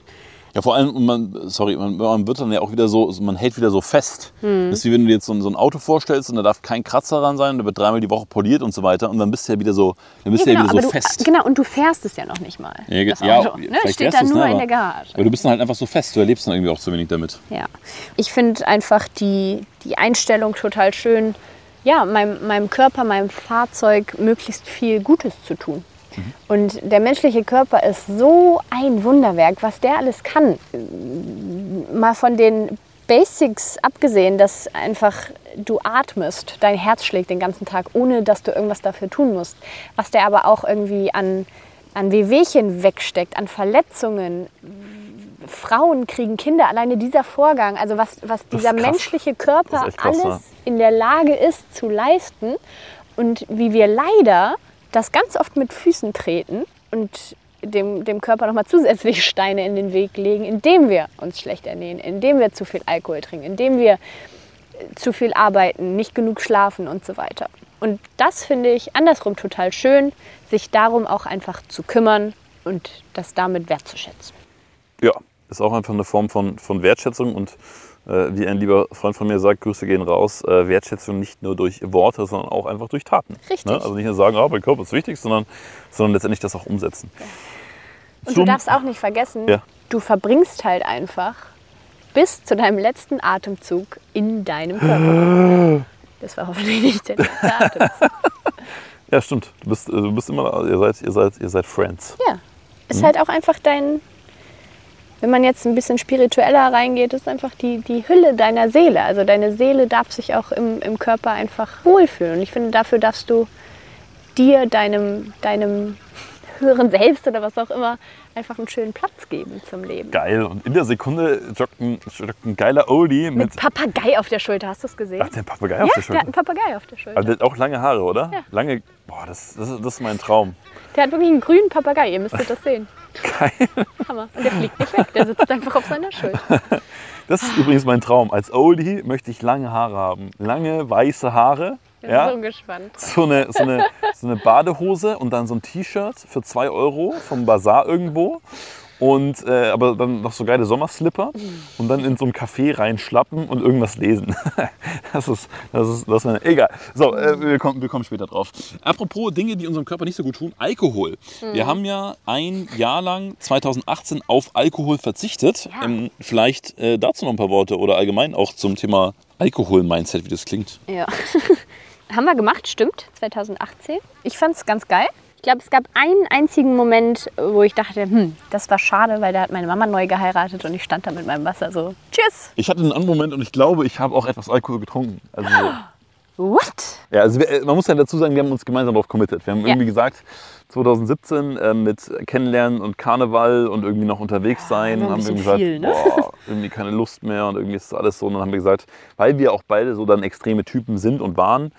Ja, vor allem, man, sorry, man, man wird dann ja auch wieder so, man hält wieder so fest. Hm. Das ist wie wenn du dir jetzt so ein, so ein Auto vorstellst und da darf kein Kratzer dran sein, da wird dreimal die Woche poliert und so weiter und dann bist du ja wieder so, dann bist du ja, genau, wieder so aber fest. Du, genau, und du fährst es ja noch nicht mal. Ja, das ja, Auto, ne? Steht dann du's, nur ne, in aber- der Garage. Aber du bist dann halt einfach so fest, du erlebst dann irgendwie auch zu wenig damit. Ja, ich finde einfach die, die Einstellung total schön, ja, meinem, meinem Körper, meinem Fahrzeug möglichst viel Gutes zu tun. Und der menschliche Körper ist so ein Wunderwerk, was der alles kann. Mal von den Basics abgesehen, dass einfach du atmest, dein Herz schlägt den ganzen Tag, ohne dass du irgendwas dafür tun musst. Was der aber auch irgendwie an, an Wehwehchen wegsteckt, an Verletzungen, Frauen kriegen Kinder, alleine dieser Vorgang, also was, was dieser menschliche Körper krass, alles in der Lage ist zu leisten und wie wir leider das ganz oft mit Füßen treten und dem, dem Körper nochmal zusätzlich Steine in den Weg legen, indem wir uns schlecht ernähren, indem wir zu viel Alkohol trinken, indem wir äh, zu viel arbeiten, nicht genug schlafen und so weiter. Und das finde ich andersrum total schön, sich darum auch einfach zu kümmern und das damit wertzuschätzen. Ja, ist auch einfach eine Form von, von Wertschätzung und wie ein lieber Freund von mir sagt, Grüße gehen raus, äh, Wertschätzung nicht nur durch Worte, sondern auch einfach durch Taten. Richtig. Ne? Also nicht nur sagen, ah, mein Körper ist wichtig, sondern, sondern letztendlich das auch umsetzen. Und Zum- du darfst auch nicht vergessen, Ja. du verbringst halt einfach bis zu deinem letzten Atemzug in deinem Körper. Das war hoffentlich nicht der letzte Atemzug. Ja, stimmt. Du bist, äh, du bist immer, ihr seid, ihr seid, ihr seid Friends. Ja, ist halt auch einfach dein, wenn man jetzt ein bisschen spiritueller reingeht, ist einfach die, die Hülle deiner Seele. Also deine Seele darf sich auch im, im Körper einfach wohlfühlen. Und ich finde, dafür darfst du dir, deinem, deinem höheren Selbst oder was auch immer, einfach einen schönen Platz geben zum Leben. Geil. Und in der Sekunde joggt ein, joggt ein geiler Oldie mit, Mit Papagei auf der Schulter, hast du es gesehen? Ach, der Papagei auf ja, der der Schulter. hat einen Papagei auf der Schulter. Aber der hat auch lange Haare, oder? Ja. Lange. Boah, das, das, das ist mein Traum. Der hat wirklich einen grünen Papagei, ihr müsstet das sehen. Geil. Hammer. Und der fliegt nicht weg, der sitzt einfach auf seiner Schulter. Das ist übrigens mein Traum. Als Oldie möchte ich lange Haare haben. Lange weiße Haare. Bin Ja. so gespannt. So eine, so, eine, so eine Badehose und dann so ein T-Shirt für 2 Euro vom Bazar irgendwo. Und äh, aber dann noch so geile Sommerslipper und dann in so ein Café reinschlappen und irgendwas lesen. Das ist, das ist, das ist egal. So, äh, wir, kommen, wir kommen später drauf. Apropos Dinge, die unserem Körper nicht so gut tun, Alkohol. Wir haben ja ein Jahr lang 2018 auf Alkohol verzichtet. Ja. Ähm, vielleicht äh, dazu noch ein paar Worte oder allgemein auch zum Thema Alkohol-Mindset, wie das klingt. Ja. Haben wir gemacht, stimmt, 2018. Ich fand es ganz geil. Ich glaube, es gab einen einzigen Moment, wo ich dachte, hm, das war schade, weil da hat meine Mama neu geheiratet und ich stand da mit meinem Wasser so, tschüss. Ich hatte einen anderen Moment und ich glaube, ich habe auch etwas Alkohol getrunken. Also, What? ja, also wir, äh, man muss ja dazu sagen, wir haben uns gemeinsam darauf committed. Wir haben Ja. irgendwie gesagt, 2017 äh, mit Kennenlernen und Karneval und irgendwie noch unterwegs sein, war ein haben wir gesagt, viel, ne? boah, irgendwie keine Lust mehr und irgendwie ist das alles so. Und dann haben wir gesagt, weil wir auch beide so dann extreme Typen sind und waren,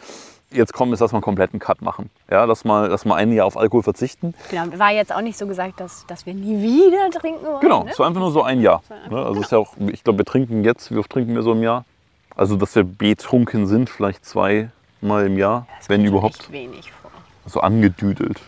jetzt kommen ist, dass wir einen kompletten Cut machen. Ja, lass mal, lass mal ein Jahr auf Alkohol verzichten. Genau, war jetzt auch nicht so gesagt, dass, dass wir nie wieder trinken wollen. Genau, Ne? es war einfach nur so ein Jahr. Ne? Also es ist ja auch, ich glaube, wir trinken jetzt, wie oft trinken wir so im Jahr? Also, dass wir betrunken sind, vielleicht zweimal im Jahr, Das wenn überhaupt. wenig vor. So angedüdelt.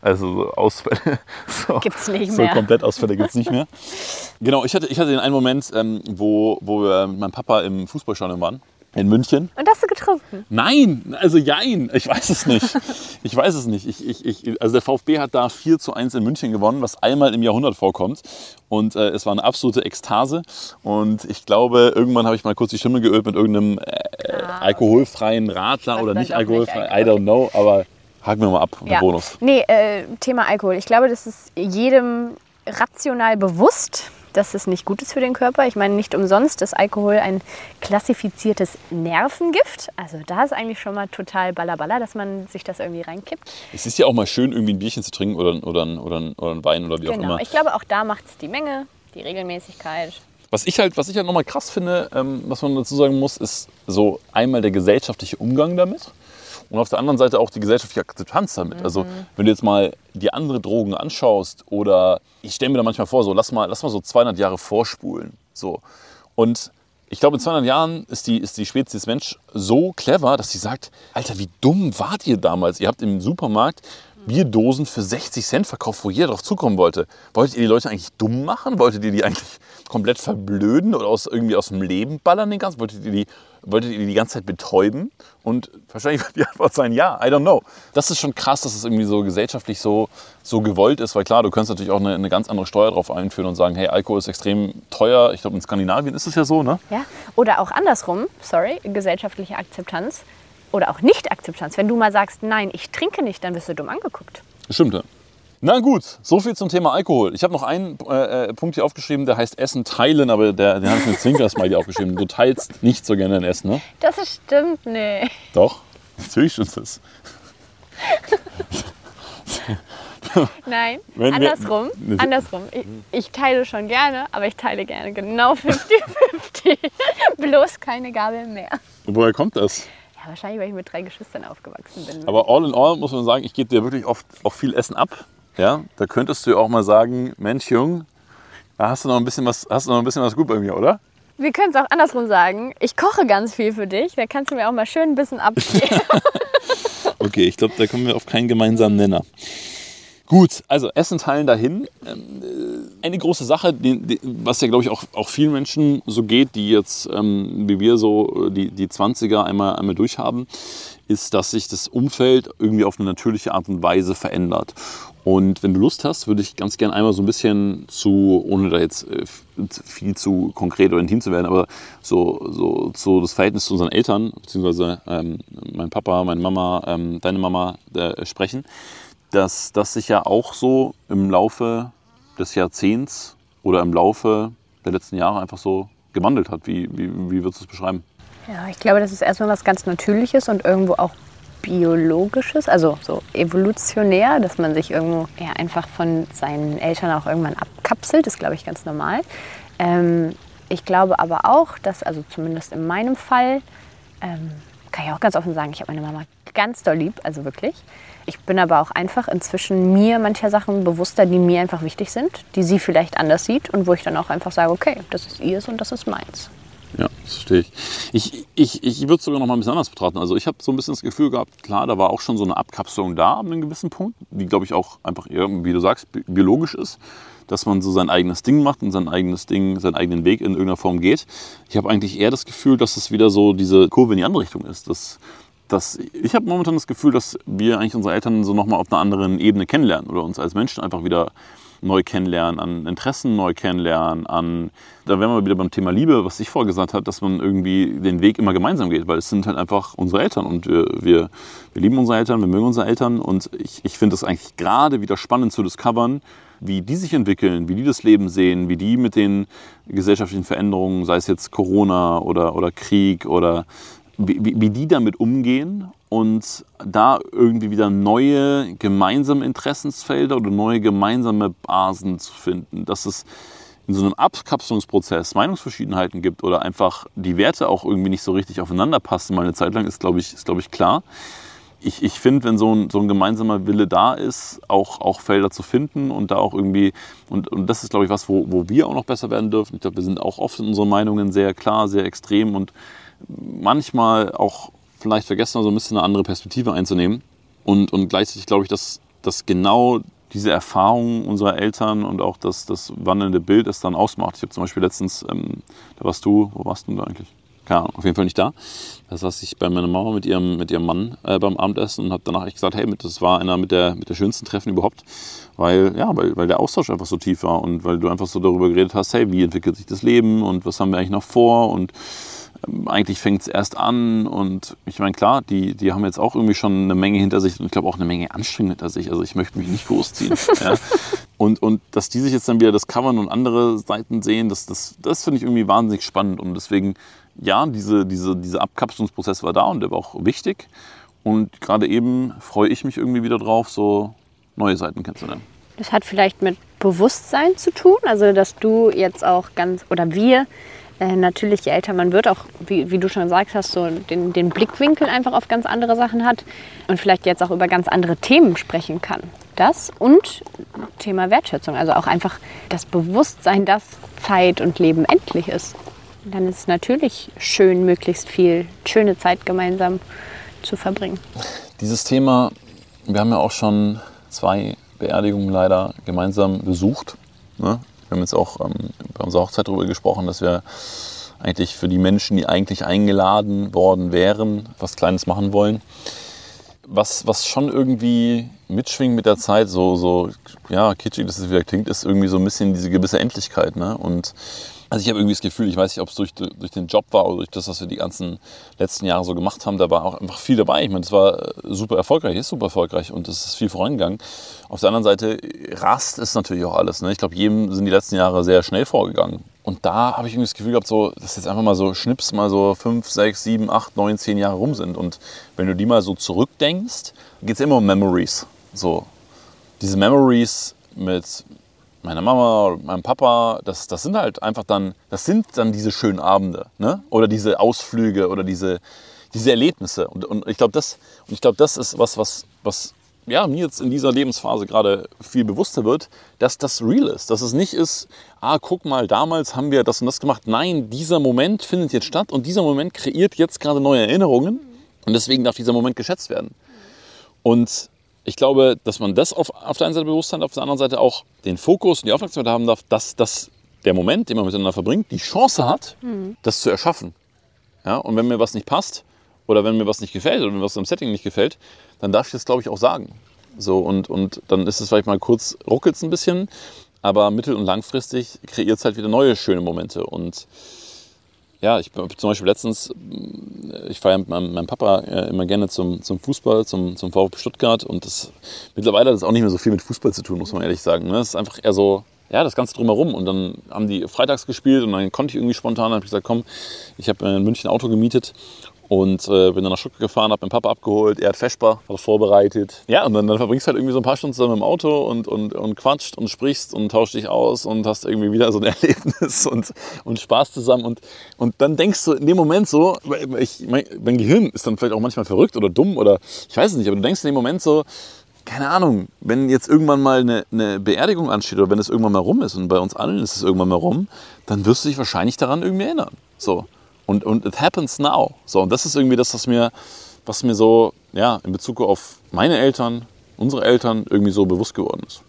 Also so Ausfälle. So, Gibt's nicht so mehr. komplett Ausfälle gibt es nicht mehr. genau, ich hatte, ich hatte den einen Moment, ähm, wo, wo wir mit meinem Papa im Fußballstadion waren. In München. Und hast du getrunken? Nein, also jein, ich weiß es nicht. Ich weiß es nicht. Ich, ich, ich, also der VfB hat da 4 zu 1 in München gewonnen, was einmal im Jahrhundert vorkommt. Und äh, es war eine absolute Ekstase. Und ich glaube, irgendwann habe ich mal kurz die Stimme geölt mit irgendeinem äh, alkoholfreien Radler oder nicht doch nicht alkoholfrei. I don't know, aber haken wir mal ab. Ja. Bonus. Nee, äh, Thema Alkohol. Ich glaube, das ist jedem rational bewusst, dass es nicht gut ist für den Körper. Ich meine, nicht umsonst ist Alkohol ein klassifiziertes Nervengift. Also da ist eigentlich schon mal total ballerballer, dass man sich das irgendwie reinkippt. Es ist ja auch mal schön, irgendwie ein Bierchen zu trinken oder, oder, oder, oder ein Wein oder wie auch Genau. immer. Ich glaube, auch da macht es die Menge, die Regelmäßigkeit. Was ich halt, was ich halt nochmal krass finde, ähm, was man dazu sagen muss, ist so einmal der gesellschaftliche Umgang damit und auf der anderen Seite auch die gesellschaftliche Akzeptanz damit. Also wenn du jetzt mal die andere Drogen anschaust oder ich stelle mir da manchmal vor, so lass mal, lass mal so 200 Jahre vorspulen, so und ich glaube, in 200 Jahren ist die, ist die Spezies Mensch so clever, dass sie sagt, Alter, wie dumm wart ihr damals? Ihr habt im Supermarkt Bierdosen für 60 Cent verkauft, wo jeder drauf zukommen wollte. Wolltet ihr die Leute eigentlich dumm machen? Wolltet ihr die eigentlich komplett verblöden oder aus, irgendwie aus dem Leben ballern den ganzen? Wolltet ihr die, wolltet ihr die ganze Zeit betäuben? Und wahrscheinlich wird die Antwort sein, ja, I don't know. Das ist schon krass, dass es irgendwie so gesellschaftlich so, so gewollt ist, weil klar, du könntest natürlich auch eine, eine ganz andere Steuer drauf einführen und sagen, hey, Alkohol ist extrem teuer. Ich glaube, in Skandinavien ist es ja so, ne? Ja? Oder auch andersrum, sorry, gesellschaftliche Akzeptanz oder auch Nicht-Akzeptanz. Wenn du mal sagst, nein, ich trinke nicht, dann wirst du dumm angeguckt. Stimmt, ja. Na gut, so viel zum Thema Alkohol. Ich habe noch einen äh, äh, Punkt hier aufgeschrieben, der heißt Essen teilen, aber der, den habe ich mit Zwinker-Smiley aufgeschrieben. Du teilst nicht so gerne dein Essen, ne? Das stimmt nicht. Doch, natürlich stimmt das. Nein, Wenn wir- andersrum. Ne- andersrum. Ich, ich teile schon gerne, aber ich teile gerne genau 50-50. Bloß keine Gabel mehr. Woher kommt das? Ja, wahrscheinlich, weil ich mit drei Geschwistern aufgewachsen bin. Aber all in all muss man sagen, ich gebe dir wirklich oft auch viel Essen ab. Ja, da könntest du ja auch mal sagen, Mensch, Jung, da hast du noch ein bisschen was, hast du noch ein bisschen was gut bei mir, oder? Wir können es auch andersrum sagen. Ich koche ganz viel für dich. Da kannst du mir auch mal schön ein bisschen abgeben. Okay, ich glaube, da kommen wir auf keinen gemeinsamen Nenner. Gut, also Essen teilen dahin. Ähm, äh, Eine große Sache, was ja, glaube ich, auch, auch vielen Menschen so geht, die jetzt, ähm, wie wir so, äh, die, die 20er einmal, einmal durchhaben, ist, dass sich das Umfeld irgendwie auf eine natürliche Art und Weise verändert. Und wenn du Lust hast, würde ich ganz gerne einmal so ein bisschen zu, ohne da jetzt äh, viel zu konkret oder intim zu werden, aber so, so, so das Verhältnis zu unseren Eltern, beziehungsweise ähm, mein Papa, meine Mama, ähm, deine Mama äh, sprechen, dass das sich ja auch so im Laufe des Jahrzehnts oder im Laufe der letzten Jahre einfach so gewandelt hat. Wie, wie, wie würdest du es beschreiben? Ja, ich glaube, das ist erstmal was ganz Natürliches und irgendwo auch Biologisches, also so evolutionär, dass man sich irgendwo ja, einfach von seinen Eltern auch irgendwann abkapselt, ist, glaube ich, ganz normal. Ähm, ich glaube aber auch, dass, also zumindest in meinem Fall, ähm, kann ich auch ganz offen sagen, ich habe meine Mama ganz doll lieb, also wirklich. Ich bin aber auch einfach inzwischen mir mancher Sachen bewusster, die mir einfach wichtig sind, die sie vielleicht anders sieht und wo ich dann auch einfach sage, okay, das ist ihrs und das ist meins. Ja, das verstehe ich. Ich, ich, ich würde es sogar noch mal ein bisschen anders betrachten. Also ich habe so ein bisschen das Gefühl gehabt, klar, da war auch schon so eine Abkapselung da an einem gewissen Punkt, die, glaube ich, auch einfach eher, wie du sagst, bi- biologisch ist, dass man so sein eigenes Ding macht und sein eigenes Ding, seinen eigenen Weg in irgendeiner Form geht. Ich habe eigentlich eher das Gefühl, dass es wieder so diese Kurve in die andere Richtung ist. Dass, dass ich habe momentan das Gefühl, dass wir eigentlich unsere Eltern so nochmal auf einer anderen Ebene kennenlernen oder uns als Menschen einfach wieder neu kennenlernen, an Interessen neu kennenlernen, an, da wären wir wieder beim Thema Liebe, was ich vorher gesagt habe, dass man irgendwie den Weg immer gemeinsam geht, weil es sind halt einfach unsere Eltern und wir, wir, wir lieben unsere Eltern, wir mögen unsere Eltern und ich, ich finde es eigentlich gerade wieder spannend zu discovern, wie die sich entwickeln, wie die das Leben sehen, wie die mit den gesellschaftlichen Veränderungen, sei es jetzt Corona oder, oder Krieg oder wie, wie, wie die damit umgehen und da irgendwie wieder neue gemeinsame Interessensfelder oder neue gemeinsame Basen zu finden. Dass es in so einem Abkapselungsprozess Meinungsverschiedenheiten gibt oder einfach die Werte auch irgendwie nicht so richtig aufeinander passen, mal eine Zeit lang, ist, glaube ich, ist, glaube ich, klar. Ich, ich finde, wenn so ein, so ein gemeinsamer Wille da ist, auch, auch Felder zu finden und da auch irgendwie, und, und das ist, glaube ich, was, wo, wo wir auch noch besser werden dürfen. Ich glaube, wir sind auch oft in unseren Meinungen sehr klar, sehr extrem und manchmal auch vielleicht vergessen so ein bisschen eine andere Perspektive einzunehmen. Und, und gleichzeitig glaube ich, dass, dass genau diese Erfahrung unserer Eltern und auch das, das wandelnde Bild es dann ausmacht. Ich habe zum Beispiel letztens, ähm, da warst du, wo warst du denn da eigentlich? Keine Ahnung, auf jeden Fall nicht da. Da saß ich bei meiner Mama mit ihrem, mit ihrem Mann äh, beim Abendessen und habe danach echt gesagt, hey, das war einer mit der, mit der schönsten Treffen überhaupt, weil, ja, weil, weil der Austausch einfach so tief war und weil du einfach so darüber geredet hast, hey, wie entwickelt sich das Leben und was haben wir eigentlich noch vor und eigentlich fängt es erst an und ich meine, klar, die, die haben jetzt auch irgendwie schon eine Menge hinter sich und ich glaube auch eine Menge Anstrengung hinter sich. Also ich möchte mich nicht großziehen. ja. Und, und dass die sich jetzt dann wieder das covern und andere Seiten sehen, das, das, das finde ich irgendwie wahnsinnig spannend. Und deswegen, ja, diese, diese, dieser Abkapselungsprozess war da und der war auch wichtig. Und gerade eben freue ich mich irgendwie wieder drauf, so neue Seiten kennenzulernen. Das hat vielleicht mit Bewusstsein zu tun, also dass du jetzt auch ganz, oder wir, äh, natürlich je älter man wird, auch wie, wie du schon gesagt hast, so den, den Blickwinkel einfach auf ganz andere Sachen hat und vielleicht jetzt auch über ganz andere Themen sprechen kann. Das und Thema Wertschätzung, also auch einfach das Bewusstsein, dass Zeit und Leben endlich ist. Dann ist es natürlich schön, möglichst viel schöne Zeit gemeinsam zu verbringen. Dieses Thema, wir haben ja auch schon zwei Beerdigungen leider gemeinsam besucht. Ne? Wir haben jetzt auch ähm, bei unserer Hochzeit darüber gesprochen, dass wir eigentlich für die Menschen, die eigentlich eingeladen worden wären, was Kleines machen wollen. Was, was schon irgendwie mitschwingt mit der Zeit, so, so ja, kitschig, dass es wieder klingt, ist irgendwie so ein bisschen diese gewisse Endlichkeit. Ne? Und also ich habe irgendwie das Gefühl, ich weiß nicht, ob es durch, durch den Job war oder durch das, was wir die ganzen letzten Jahre so gemacht haben, da war auch einfach viel dabei. Ich meine, es war super erfolgreich, ist super erfolgreich und es ist viel vorangegangen. Auf der anderen Seite rast ist natürlich auch alles. Ne? Ich glaube, jedem sind die letzten Jahre sehr schnell vorgegangen. Und da habe ich irgendwie das Gefühl gehabt, so, dass jetzt einfach mal so Schnips mal so fünf, sechs, sieben, acht, neun, zehn Jahre rum sind. Und wenn du die mal so zurückdenkst, geht es immer um Memories. So, diese Memories mit meiner Mama oder meinem Papa, das, das sind halt einfach dann, das sind dann diese schönen Abende, ne? Oder diese Ausflüge oder diese, diese Erlebnisse. Und, und ich glaube, das, glaub, das ist was, was, was ja, mir jetzt in dieser Lebensphase gerade viel bewusster wird, dass das real ist. Dass es nicht ist, ah, guck mal, damals haben wir das und das gemacht. Nein, dieser Moment findet jetzt statt und dieser Moment kreiert jetzt gerade neue Erinnerungen. Und deswegen darf dieser Moment geschätzt werden. Und ich glaube, dass man das auf, auf der einen Seite bewusst hat, auf der anderen Seite auch den Fokus und die Aufmerksamkeit haben darf, dass, dass der Moment, den man miteinander verbringt, die Chance hat, mhm. das zu erschaffen. Ja, und wenn mir was nicht passt oder wenn mir was nicht gefällt oder wenn mir was im Setting nicht gefällt, dann darf ich das, glaube ich, auch sagen. So, und, und dann ist es vielleicht mal kurz, ruckelt ein bisschen, aber mittel- und langfristig kreiert es halt wieder neue schöne Momente. Und ja, ich bin zum Beispiel letztens, äh, ich fahre mit meinem, meinem Papa äh, immer gerne zum, zum Fußball, zum, zum VfB Stuttgart und das, mittlerweile hat das auch nicht mehr so viel mit Fußball zu tun, muss man ehrlich sagen. Ne? Es ist einfach eher so, ja, das Ganze drumherum. Und dann haben die freitags gespielt und dann konnte ich irgendwie spontan, dann habe ich gesagt, komm, ich habe in München ein Auto gemietet und äh, bin dann nach Stuttgart gefahren, habe meinen Papa abgeholt, er hat Vespa war vorbereitet. Ja, und dann, dann verbringst du halt irgendwie so ein paar Stunden zusammen im Auto und, und, und quatscht und sprichst und tauscht dich aus und hast irgendwie wieder so ein Erlebnis und, und Spaß zusammen. Und, und dann denkst du in dem Moment so, ich, mein, mein Gehirn ist dann vielleicht auch manchmal verrückt oder dumm oder ich weiß es nicht, aber du denkst in dem Moment so, keine Ahnung, wenn jetzt irgendwann mal eine, eine, Beerdigung ansteht oder wenn es irgendwann mal rum ist und bei uns allen ist es irgendwann mal rum, dann wirst du dich wahrscheinlich daran irgendwie erinnern. So. Und, und it happens now. So, und das ist irgendwie das, was mir, was mir so, ja, in Bezug auf meine Eltern, unsere Eltern irgendwie so bewusst geworden ist.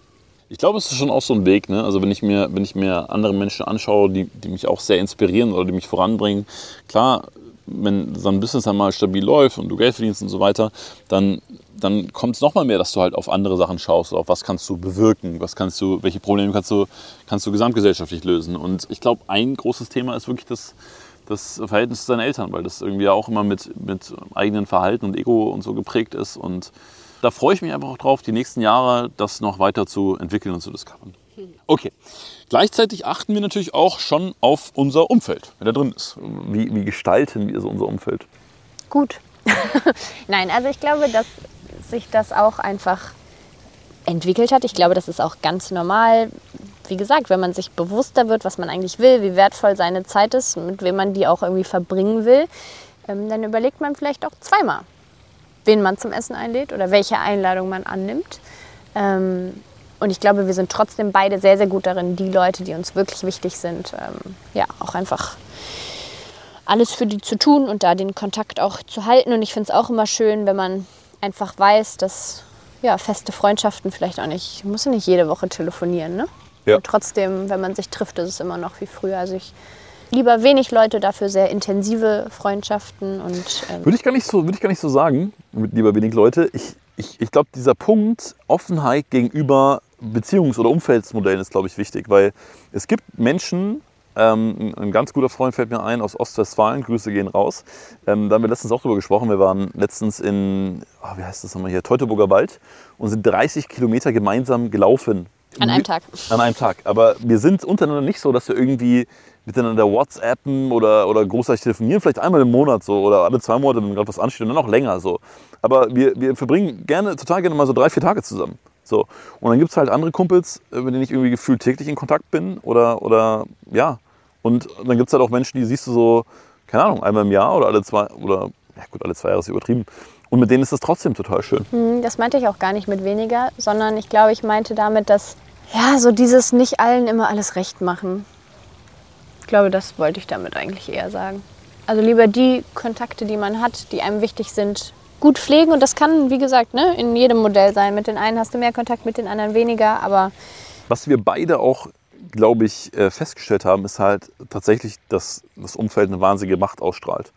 Ich glaube, es ist schon auch so ein Weg. Ne? Also wenn ich mir, wenn ich mir andere Menschen anschaue, die, die mich auch sehr inspirieren oder die mich voranbringen, klar, wenn so ein Business dann mal stabil läuft und du Geld verdienst und so weiter, dann, dann kommt es nochmal mehr, dass du halt auf andere Sachen schaust, auf was kannst du bewirken, was kannst du, welche Probleme kannst du, kannst du gesamtgesellschaftlich lösen. Und ich glaube, ein großes Thema ist wirklich das, das Verhältnis zu seinen Eltern, weil das irgendwie auch immer mit, mit eigenen Verhalten und Ego und so geprägt ist. Und da freue ich mich einfach drauf, die nächsten Jahre das noch weiter zu entwickeln und zu discovern. Okay. Gleichzeitig achten wir natürlich auch schon auf unser Umfeld, wer da drin ist. Wie, wie gestalten wir so unser Umfeld? Gut. Nein, also ich glaube, dass sich das auch einfach entwickelt hat. Ich glaube, das ist auch ganz normal wie gesagt, wenn man sich bewusster wird, was man eigentlich will, wie wertvoll seine Zeit ist, mit wem man die auch irgendwie verbringen will, ähm, dann überlegt man vielleicht auch zweimal, wen man zum Essen einlädt oder welche Einladung man annimmt. Ähm, und ich glaube, wir sind trotzdem beide sehr, sehr gut darin, die Leute, die uns wirklich wichtig sind, ähm, ja, auch einfach alles für die zu tun und da den Kontakt auch zu halten. Und ich finde es auch immer schön, wenn man einfach weiß, dass ja, feste Freundschaften vielleicht auch nicht, muss ja nicht jede Woche telefonieren, ne? Ja. Und trotzdem, wenn man sich trifft, ist es immer noch wie früher. Also ich lieber wenig Leute, dafür sehr intensive Freundschaften. Und, ähm würde, ich gar nicht so, würde ich gar nicht so sagen, mit lieber wenig Leute. Ich, ich, ich glaube, dieser Punkt Offenheit gegenüber Beziehungs- oder Umfeldsmodellen ist, glaube ich, wichtig, weil es gibt Menschen, ähm, ein ganz guter Freund fällt mir ein aus Ostwestfalen, Grüße gehen raus. Ähm, da haben wir letztens auch drüber gesprochen. Wir waren letztens in, oh, wie heißt das nochmal hier, Teutoburger Wald und sind 30 Kilometer gemeinsam gelaufen An einem Tag. An einem Tag. Aber wir sind untereinander nicht so, dass wir irgendwie miteinander WhatsAppen oder, oder großartig telefonieren, vielleicht einmal im Monat so oder alle zwei Monate, wenn gerade was ansteht und dann auch länger so. Aber wir, wir verbringen gerne, total gerne mal so drei, vier Tage zusammen. So. Und dann gibt es halt andere Kumpels, äh, mit denen ich irgendwie gefühlt täglich in Kontakt bin oder, oder ja. Und dann gibt es halt auch Menschen, die siehst du so, keine Ahnung, einmal im Jahr oder alle zwei, oder ja gut, alle zwei Jahre ist übertrieben. Und mit denen ist das trotzdem total schön. Hm, das meinte ich auch gar nicht mit weniger, sondern ich glaube, ich meinte damit, dass ja, so dieses nicht allen immer alles recht machen. Ich glaube, das wollte ich damit eigentlich eher sagen. Also lieber die Kontakte, die man hat, die einem wichtig sind, gut pflegen. Und das kann, wie gesagt, ne, in jedem Modell sein. Mit den einen hast du mehr Kontakt, mit den anderen weniger. Aber was wir beide auch, glaube ich, äh, festgestellt haben, ist halt tatsächlich, dass das Umfeld eine wahnsinnige Macht ausstrahlt.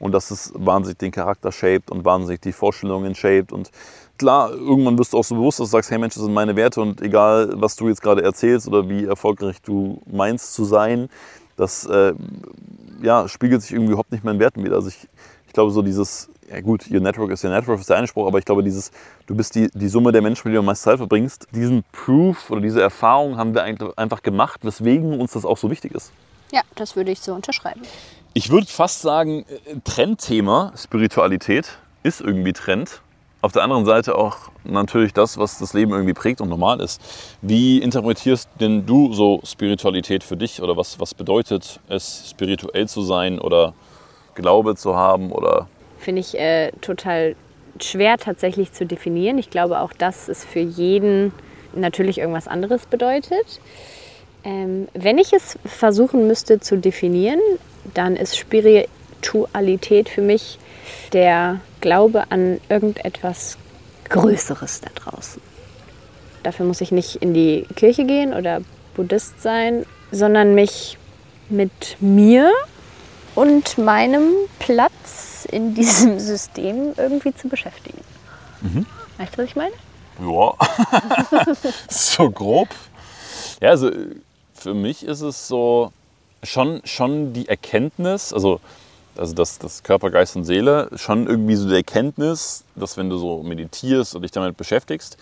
Und dass es wahnsinnig den Charakter shaped und wahnsinnig die Vorstellungen shaped. Und klar, irgendwann wirst du auch so bewusst, dass du sagst, hey Mensch, das sind meine Werte und egal, was du jetzt gerade erzählst oder wie erfolgreich du meinst zu sein, das äh, ja, spiegelt sich irgendwie überhaupt nicht mehr in Werten wieder. Also ich, ich glaube, so dieses, ja gut, your network ist your network, ist der eine Spruch, aber ich glaube, dieses, du bist die, die Summe der Menschen, mit denen du meist Zeit verbringst, diesen Proof oder diese Erfahrung haben wir einfach gemacht, weswegen uns das auch so wichtig ist. Ja, das würde ich so unterschreiben. Ich würde fast sagen, äh, Trendthema Spiritualität ist irgendwie Trend. Auf der anderen Seite auch natürlich das, was das Leben irgendwie prägt und normal ist. Wie interpretierst denn du so Spiritualität für dich oder was, was bedeutet es, spirituell zu sein oder Glaube zu haben oder? Finde ich äh, total schwer tatsächlich zu definieren. Ich glaube auch, dass es für jeden natürlich irgendwas anderes bedeutet. Ähm, wenn ich es versuchen müsste zu definieren, dann ist Spiritualität für mich der Glaube an irgendetwas Größeres da draußen. Dafür muss ich nicht in die Kirche gehen oder Buddhist sein, sondern mich mit mir und meinem Platz in diesem System irgendwie zu beschäftigen. Mhm. Weißt du, was ich meine? Ja, so grob. Ja, also für mich ist es so schon, schon die Erkenntnis, also also das, das Körper, Geist und Seele, schon irgendwie so die Erkenntnis, dass wenn du so meditierst und dich damit beschäftigst,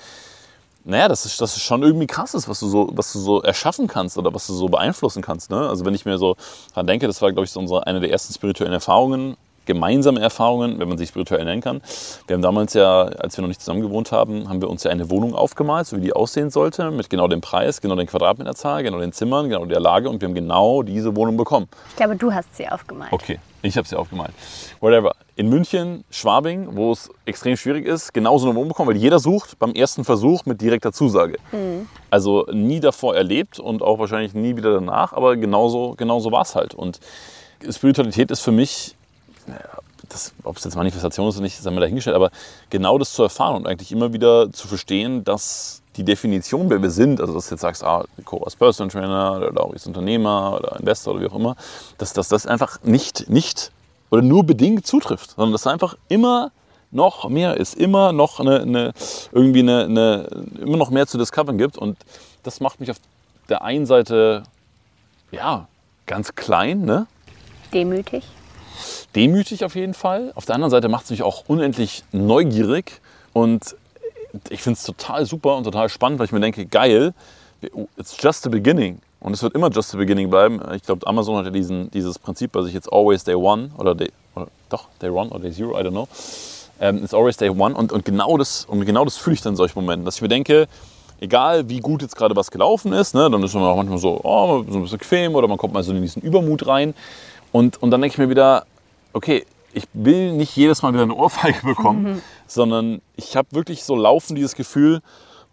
naja, das ist, das ist schon irgendwie krass ist, was du so, was du so erschaffen kannst oder was du so beeinflussen kannst. Ne? Also wenn ich mir so daran denke, das war, glaube ich, so unsere, eine der ersten spirituellen Erfahrungen, gemeinsame Erfahrungen, wenn man sich spirituell nennen kann. Wir haben damals ja, als wir noch nicht zusammen gewohnt haben, haben wir uns ja eine Wohnung aufgemalt, so wie die aussehen sollte, mit genau dem Preis, genau den Quadratmeterzahl, genau den Zimmern, genau der Lage und wir haben genau diese Wohnung bekommen. Ich glaube, du hast sie aufgemalt. Okay, ich habe sie aufgemalt. Whatever. In München, Schwabing, wo es extrem schwierig ist, genauso eine Wohnung bekommen, weil jeder sucht beim ersten Versuch mit direkter Zusage. Mhm. Also nie davor erlebt und auch wahrscheinlich nie wieder danach, aber genauso, genauso war es halt. Und Spiritualität ist für mich ob es jetzt Manifestation ist oder nicht, sei mal dahingestellt, aber genau das zu erfahren und eigentlich immer wieder zu verstehen, dass die Definition, wer wir sind, also dass du jetzt sagst, ah, Co als Personal Trainer oder auch als Unternehmer oder Investor oder wie auch immer, dass, dass das einfach nicht, nicht oder nur bedingt zutrifft, sondern dass es einfach immer noch mehr ist, immer noch eine, eine irgendwie eine, eine, immer noch mehr zu discoveren gibt und das macht mich auf der einen Seite ja ganz klein, ne? Demütig demütig auf jeden Fall. Auf der anderen Seite macht es mich auch unendlich neugierig und ich finde es total super und total spannend, weil ich mir denke, geil, it's just the beginning. Und es wird immer just the beginning bleiben. Ich glaube, Amazon hat ja diesen, dieses Prinzip bei sich jetzt always day one oder, day, oder doch, day one oder day zero, I don't know. Um, it's always day one und, und genau das, genau das fühle ich dann in solchen Momenten, dass ich mir denke, egal wie gut jetzt gerade was gelaufen ist, ne, dann ist man auch manchmal so, oh, so ein bisschen bequem oder man kommt mal so in diesen Übermut rein. Und, und dann denke ich mir wieder, okay, ich will nicht jedes Mal wieder eine Ohrfeige bekommen, mhm. sondern ich habe wirklich so laufen dieses Gefühl,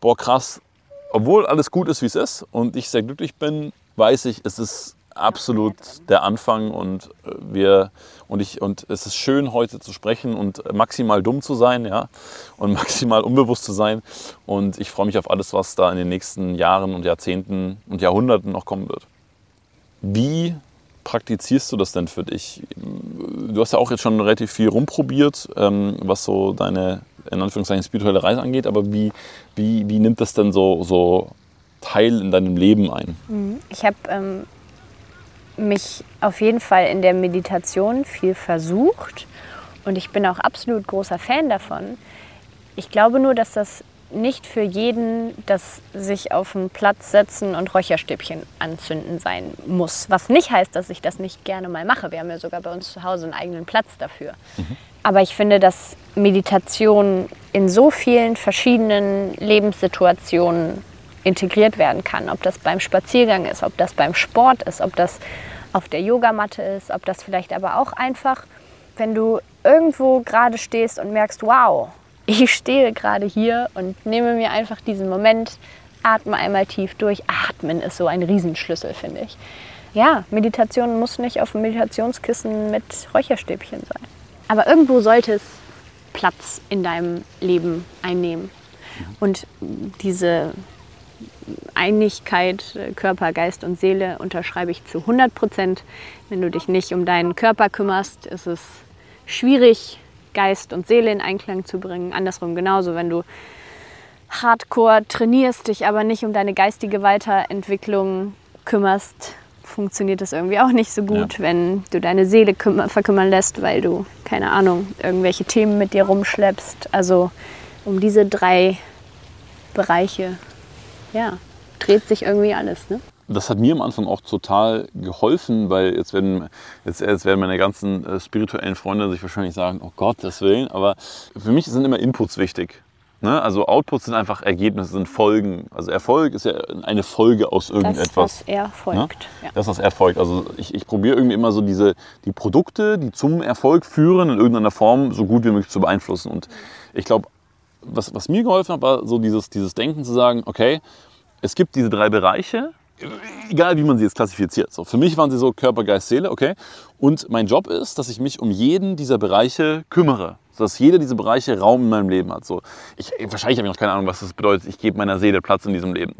boah krass, obwohl alles gut ist, wie es ist und ich sehr glücklich bin, weiß ich, es ist absolut der Anfang und äh, wir und ich und es ist schön heute zu sprechen und maximal dumm zu sein, ja, und maximal unbewusst zu sein und ich freue mich auf alles, was da in den nächsten Jahren und Jahrzehnten und Jahrhunderten noch kommen wird. Wie praktizierst du das denn für dich? Du hast ja auch jetzt schon relativ viel rumprobiert, ähm, was so deine, in Anführungszeichen, spirituelle Reise angeht, aber wie, wie, wie nimmt das denn so, so Teil in deinem Leben ein? Mhm. Ich habe ähm, mich auf jeden Fall in der Meditation viel versucht und ich bin auch absolut großer Fan davon. Ich glaube nur, dass das nicht für jeden das sich auf einen Platz setzen und Räucherstäbchen anzünden sein muss. Was nicht heißt, dass ich das nicht gerne mal mache. Wir haben ja sogar bei uns zu Hause einen eigenen Platz dafür. Mhm. Aber ich finde, dass Meditation in so vielen verschiedenen Lebenssituationen integriert werden kann. Ob das beim Spaziergang ist, ob das beim Sport ist, ob das auf der Yogamatte ist, ob das vielleicht aber auch einfach, wenn du irgendwo gerade stehst und merkst, wow, ich stehe gerade hier und nehme mir einfach diesen Moment, atme einmal tief durch. Atmen ist so ein Riesenschlüssel, finde ich. Ja, Meditation muss nicht auf dem Meditationskissen mit Räucherstäbchen sein. Aber irgendwo sollte es Platz in deinem Leben einnehmen. Und diese Einigkeit Körper, Geist und Seele unterschreibe ich zu 100 Prozent. Wenn du dich nicht um deinen Körper kümmerst, ist es schwierig, Geist und Seele in Einklang zu bringen. Andersrum genauso, wenn du hardcore trainierst, dich aber nicht um deine geistige Weiterentwicklung kümmerst, funktioniert das irgendwie auch nicht so gut, ja. wenn du deine Seele verkümmern lässt, weil du, keine Ahnung, irgendwelche Themen mit dir rumschleppst. Also um diese drei Bereiche, ja, dreht sich irgendwie alles. Ne? Das hat mir am Anfang auch total geholfen, weil jetzt werden, jetzt, jetzt werden meine ganzen äh, spirituellen Freunde sich wahrscheinlich sagen, oh Gott, das Willen. Aber für mich sind immer Inputs wichtig. Ne? Also Outputs sind einfach Ergebnisse, sind Folgen. Also Erfolg ist ja eine Folge aus irgendetwas. Das, was erfolgt. Ne? Ja. Das, was erfolgt. Also ich, ich probiere irgendwie immer so diese, die Produkte, die zum Erfolg führen, in irgendeiner Form so gut wie möglich zu beeinflussen. Und ich glaube, was, was mir geholfen hat, war so dieses, dieses Denken zu sagen, okay, es gibt diese drei Bereiche, egal wie man sie jetzt klassifiziert. So, für mich waren sie so Körper, Geist, Seele, okay. Und mein Job ist, dass ich mich um jeden dieser Bereiche kümmere. Dass jeder dieser Bereiche Raum in meinem Leben hat. So, ich, wahrscheinlich habe ich noch keine Ahnung, was das bedeutet. Ich gebe meiner Seele Platz in diesem Leben.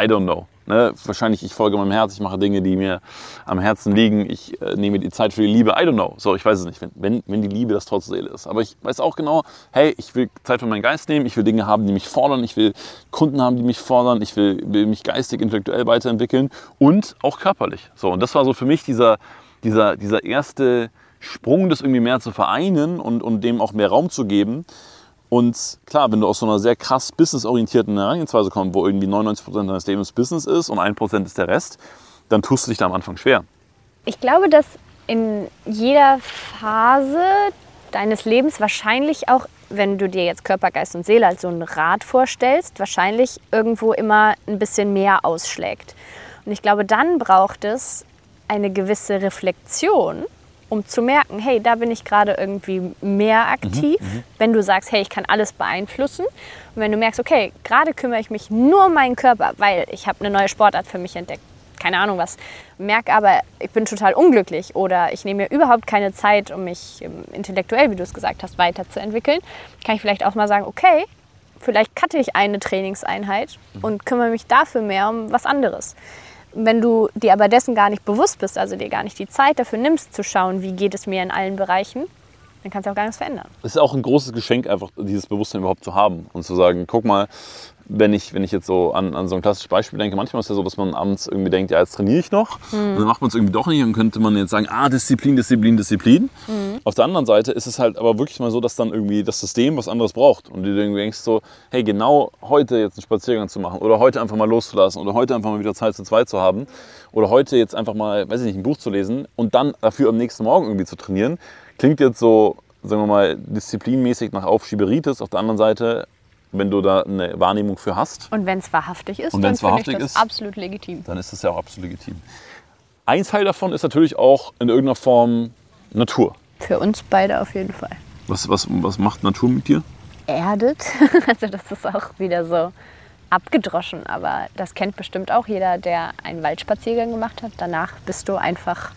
I don't know. Ne? Wahrscheinlich, ich folge meinem Herz, ich mache Dinge, die mir am Herzen liegen, ich äh, nehme die Zeit für die Liebe. I don't know. So, ich weiß es nicht, wenn, wenn, wenn die Liebe das Tor zur Seele ist. Aber ich weiß auch genau, hey, ich will Zeit für meinen Geist nehmen, ich will Dinge haben, die mich fordern, ich will Kunden haben, die mich fordern, ich will, will mich geistig, intellektuell weiterentwickeln und auch körperlich. So, und das war so für mich dieser, dieser, dieser erste Sprung, das irgendwie mehr zu vereinen und, und dem auch mehr Raum zu geben. Und klar, wenn du aus so einer sehr krass businessorientierten Herangehensweise kommst, wo irgendwie 99% deines Lebens Business ist und 1% ist der Rest, dann tust du dich da am Anfang schwer. Ich glaube, dass in jeder Phase deines Lebens wahrscheinlich auch, wenn du dir jetzt Körper, Geist und Seele als so ein Rad vorstellst, wahrscheinlich irgendwo immer ein bisschen mehr ausschlägt. Und ich glaube, dann braucht es eine gewisse Reflexion um zu merken, hey, da bin ich gerade irgendwie mehr aktiv. Mhm, mhm, wenn du sagst, hey, ich kann alles beeinflussen. Und wenn du merkst, okay, gerade kümmere ich mich nur um meinen Körper, weil ich habe eine neue Sportart für mich entdeckt. Keine Ahnung was. Merke aber, ich bin total unglücklich oder ich nehme mir überhaupt keine Zeit, um mich ähm, intellektuell, wie du es gesagt hast, weiterzuentwickeln. Kann ich vielleicht auch mal sagen, okay, vielleicht cutte ich eine Trainingseinheit mhm. und kümmere mich dafür mehr um was anderes. Wenn du dir aber dessen gar nicht bewusst bist, also dir gar nicht die Zeit dafür nimmst, zu schauen, wie geht es mir in allen Bereichen, dann kannst du auch gar nichts verändern. Es ist auch ein großes Geschenk, einfach dieses Bewusstsein überhaupt zu haben und zu sagen, guck mal, wenn ich, wenn ich jetzt so an, an so ein klassisches Beispiel denke, manchmal ist es ja so, dass man abends irgendwie denkt, ja, jetzt trainiere ich noch. Mhm. dann macht man es irgendwie doch nicht. Dann könnte man jetzt sagen, ah, Disziplin, Disziplin, Disziplin. Mhm. Auf der anderen Seite ist es halt aber wirklich mal so, dass dann irgendwie das System was anderes braucht. Und du irgendwie denkst so, hey, genau heute jetzt einen Spaziergang zu machen oder heute einfach mal loszulassen oder heute einfach mal wieder Zeit zu zweit zu haben oder heute jetzt einfach mal, weiß ich nicht, ein Buch zu lesen und dann dafür am nächsten Morgen irgendwie zu trainieren, klingt jetzt so, sagen wir mal, disziplinmäßig nach Aufschieberitis. Auf der anderen Seite wenn du da eine Wahrnehmung für hast. Und wenn es wahrhaftig ist, und dann finde ich das ist, absolut legitim. Dann ist das ja auch absolut legitim. Ein Teil davon ist natürlich auch in irgendeiner Form Natur. Für uns beide auf jeden Fall. Was, was, was macht Natur mit dir? Erdet. Also das ist auch wieder so abgedroschen, aber das kennt bestimmt auch jeder, der einen Waldspaziergang gemacht hat. Danach bist du einfach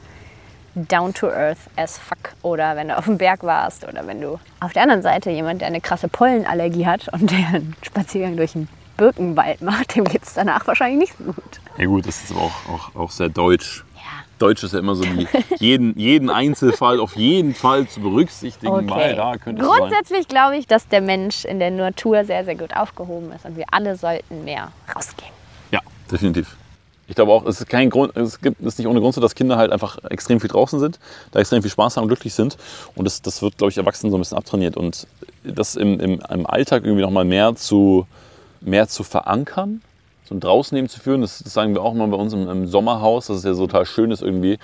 down to earth as fuck. Oder wenn du auf dem Berg warst oder wenn du auf der anderen Seite jemand, der eine krasse Pollenallergie hat und der einen Spaziergang durch einen Birkenwald macht, dem geht es danach wahrscheinlich nicht so gut. Ja gut, das ist aber auch, auch, auch sehr deutsch. Ja. Deutsch ist ja immer so, die, jeden, jeden Einzelfall auf jeden Fall zu berücksichtigen, okay. da könnte Grundsätzlich glaube ich, dass der Mensch in der Natur sehr, sehr gut aufgehoben ist und wir alle sollten mehr rausgehen. Ja, definitiv ich glaube auch, es ist kein Grund, es gibt es nicht ohne Grund so, dass Kinder halt einfach extrem viel draußen sind, da extrem viel Spaß haben und glücklich sind. Und das, das wird, glaube ich, Erwachsenen so ein bisschen abtrainiert. Und das im, im, im Alltag irgendwie nochmal mehr zu, mehr zu verankern, so ein Draußenleben zu führen. Das, das, sagen wir auch mal bei uns im, im Sommerhaus, dass es ja so total schön ist, irgendwie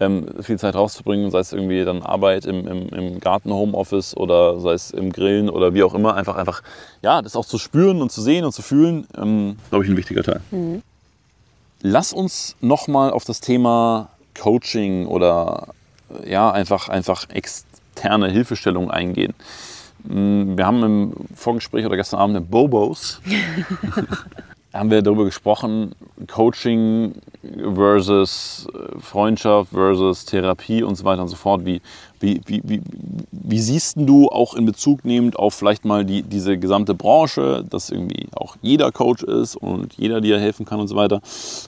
ähm, viel Zeit rauszubringen, sei es irgendwie dann Arbeit im, im, im Garten, Homeoffice oder sei es im Grillen oder wie auch immer. Einfach, einfach, ja, das auch zu spüren und zu sehen und zu fühlen, ähm, glaube ich, ein wichtiger Teil. Mhm. Lass uns nochmal auf das Thema Coaching oder ja, einfach, einfach externe Hilfestellung eingehen. Mm, wir haben im Vorgespräch oder gestern Abend in Bobos haben wir darüber gesprochen, Coaching versus äh, Freundschaft versus Therapie und so weiter und so fort. Wie, wie, wie, wie, wie siehst du auch in Bezug nehmend auf vielleicht mal die, diese gesamte Branche, dass irgendwie auch jeder Coach ist und jeder dir helfen kann und so weiter?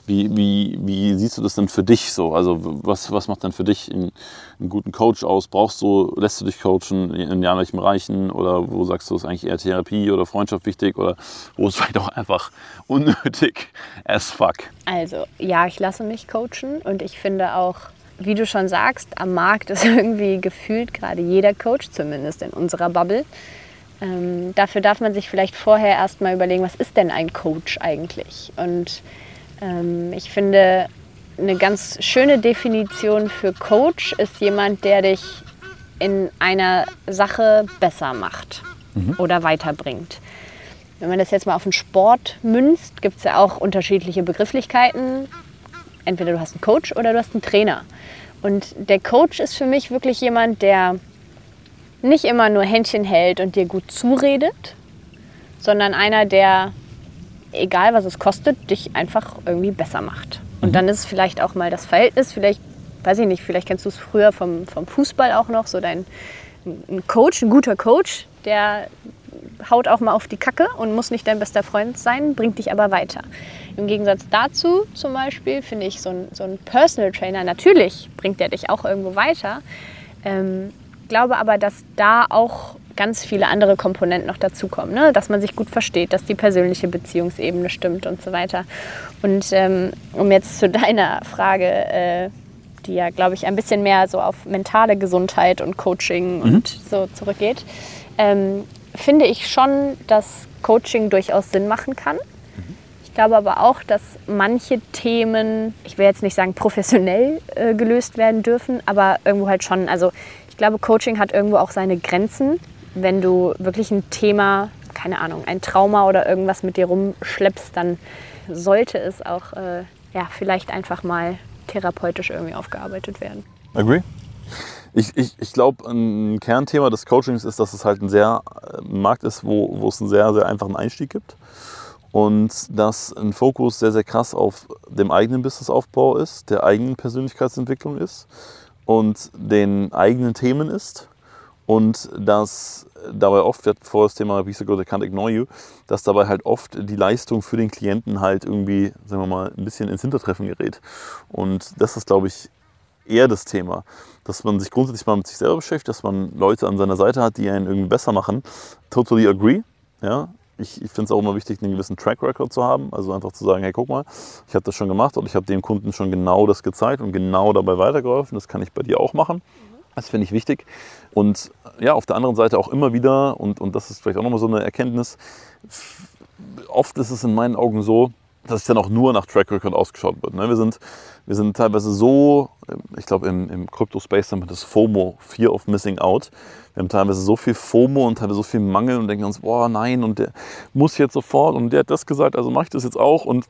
Wie, wie, wie siehst du das denn für dich so? Also was, was macht denn für dich einen, einen guten Coach aus? Brauchst du, lässt du dich coachen in welchen Bereichen oder wo sagst du, ist eigentlich eher Therapie oder Freundschaft wichtig oder wo ist vielleicht auch einfach unnötig as fuck? Also ja, ich lasse mich coachen und ich finde auch, wie du schon sagst, am Markt ist irgendwie gefühlt gerade jeder Coach, zumindest in unserer Bubble. Ähm, dafür darf man sich vielleicht vorher erstmal überlegen, was ist denn ein Coach eigentlich? Und ähm, ich finde, eine ganz schöne Definition für Coach ist jemand, der dich in einer Sache besser macht mhm. oder weiterbringt. Wenn man das jetzt mal auf den Sport münzt, gibt es ja auch unterschiedliche Begrifflichkeiten. Entweder du hast einen Coach oder du hast einen Trainer. Und der Coach ist für mich wirklich jemand, der nicht immer nur Händchen hält und dir gut zuredet, sondern einer, der, egal was es kostet, dich einfach irgendwie besser macht. Und mhm. dann ist es vielleicht auch mal das Verhältnis, vielleicht, weiß ich nicht, vielleicht kennst du es früher vom, vom Fußball auch noch, so dein ein Coach, ein guter Coach, der haut auch mal auf die Kacke und muss nicht dein bester Freund sein, bringt dich aber weiter. Im Gegensatz dazu zum Beispiel finde ich so ein, so ein Personal Trainer, natürlich bringt der dich auch irgendwo weiter. Ähm, glaube aber, dass da auch ganz viele andere Komponenten noch dazukommen. Ne? Dass man sich gut versteht, dass die persönliche Beziehungsebene stimmt und so weiter. Und ähm, um jetzt zu deiner Frage, äh, die ja, glaube ich, ein bisschen mehr so auf mentale Gesundheit und Coaching mhm. und so zurückgeht, ähm, finde ich schon, dass Coaching durchaus Sinn machen kann. Ich glaube aber auch, dass manche Themen, ich will jetzt nicht sagen professionell äh, gelöst werden dürfen, aber irgendwo halt schon. Also ich glaube, Coaching hat irgendwo auch seine Grenzen. Wenn du wirklich ein Thema, keine Ahnung, ein Trauma oder irgendwas mit dir rumschleppst, dann sollte es auch äh, ja, vielleicht einfach mal therapeutisch irgendwie aufgearbeitet werden. Agree? Ich, ich, ich glaube, ein Kernthema des Coachings ist, dass es halt ein sehr ein Markt ist, wo, wo es einen sehr, sehr einfachen Einstieg gibt. Und dass ein Fokus sehr, sehr krass auf dem eigenen Businessaufbau ist, der eigenen Persönlichkeitsentwicklung ist und den eigenen Themen ist. Und dass dabei oft, wir hatten vorher das Thema Be so good I can't ignore you, dass dabei halt oft die Leistung für den Klienten halt irgendwie, sagen wir mal, ein bisschen ins Hintertreffen gerät. Und das ist, glaube ich, eher das Thema, dass man sich grundsätzlich mal mit sich selber beschäftigt, dass man Leute an seiner Seite hat, die einen irgendwie besser machen. Totally agree. Ja, ich, ich finde es auch immer wichtig, einen gewissen Track Record zu haben. Also einfach zu sagen, hey, guck mal, ich habe das schon gemacht und ich habe dem Kunden schon genau das gezeigt und genau dabei weitergeholfen. Das kann ich bei dir auch machen. Das finde ich wichtig. Und ja, auf der anderen Seite auch immer wieder, und, und das ist vielleicht auch nochmal so eine Erkenntnis, oft ist es in meinen Augen so, dass es dann auch nur nach Track Record ausgeschaut wird. Ne? Wir, sind, wir sind teilweise so, ich glaube im, im Crypto-Space haben wir das FOMO, Fear of Missing Out. Wir haben teilweise so viel FOMO und teilweise so viel Mangel und denken uns, boah, nein, und der muss jetzt sofort und der hat das gesagt, also mache ich das jetzt auch. Und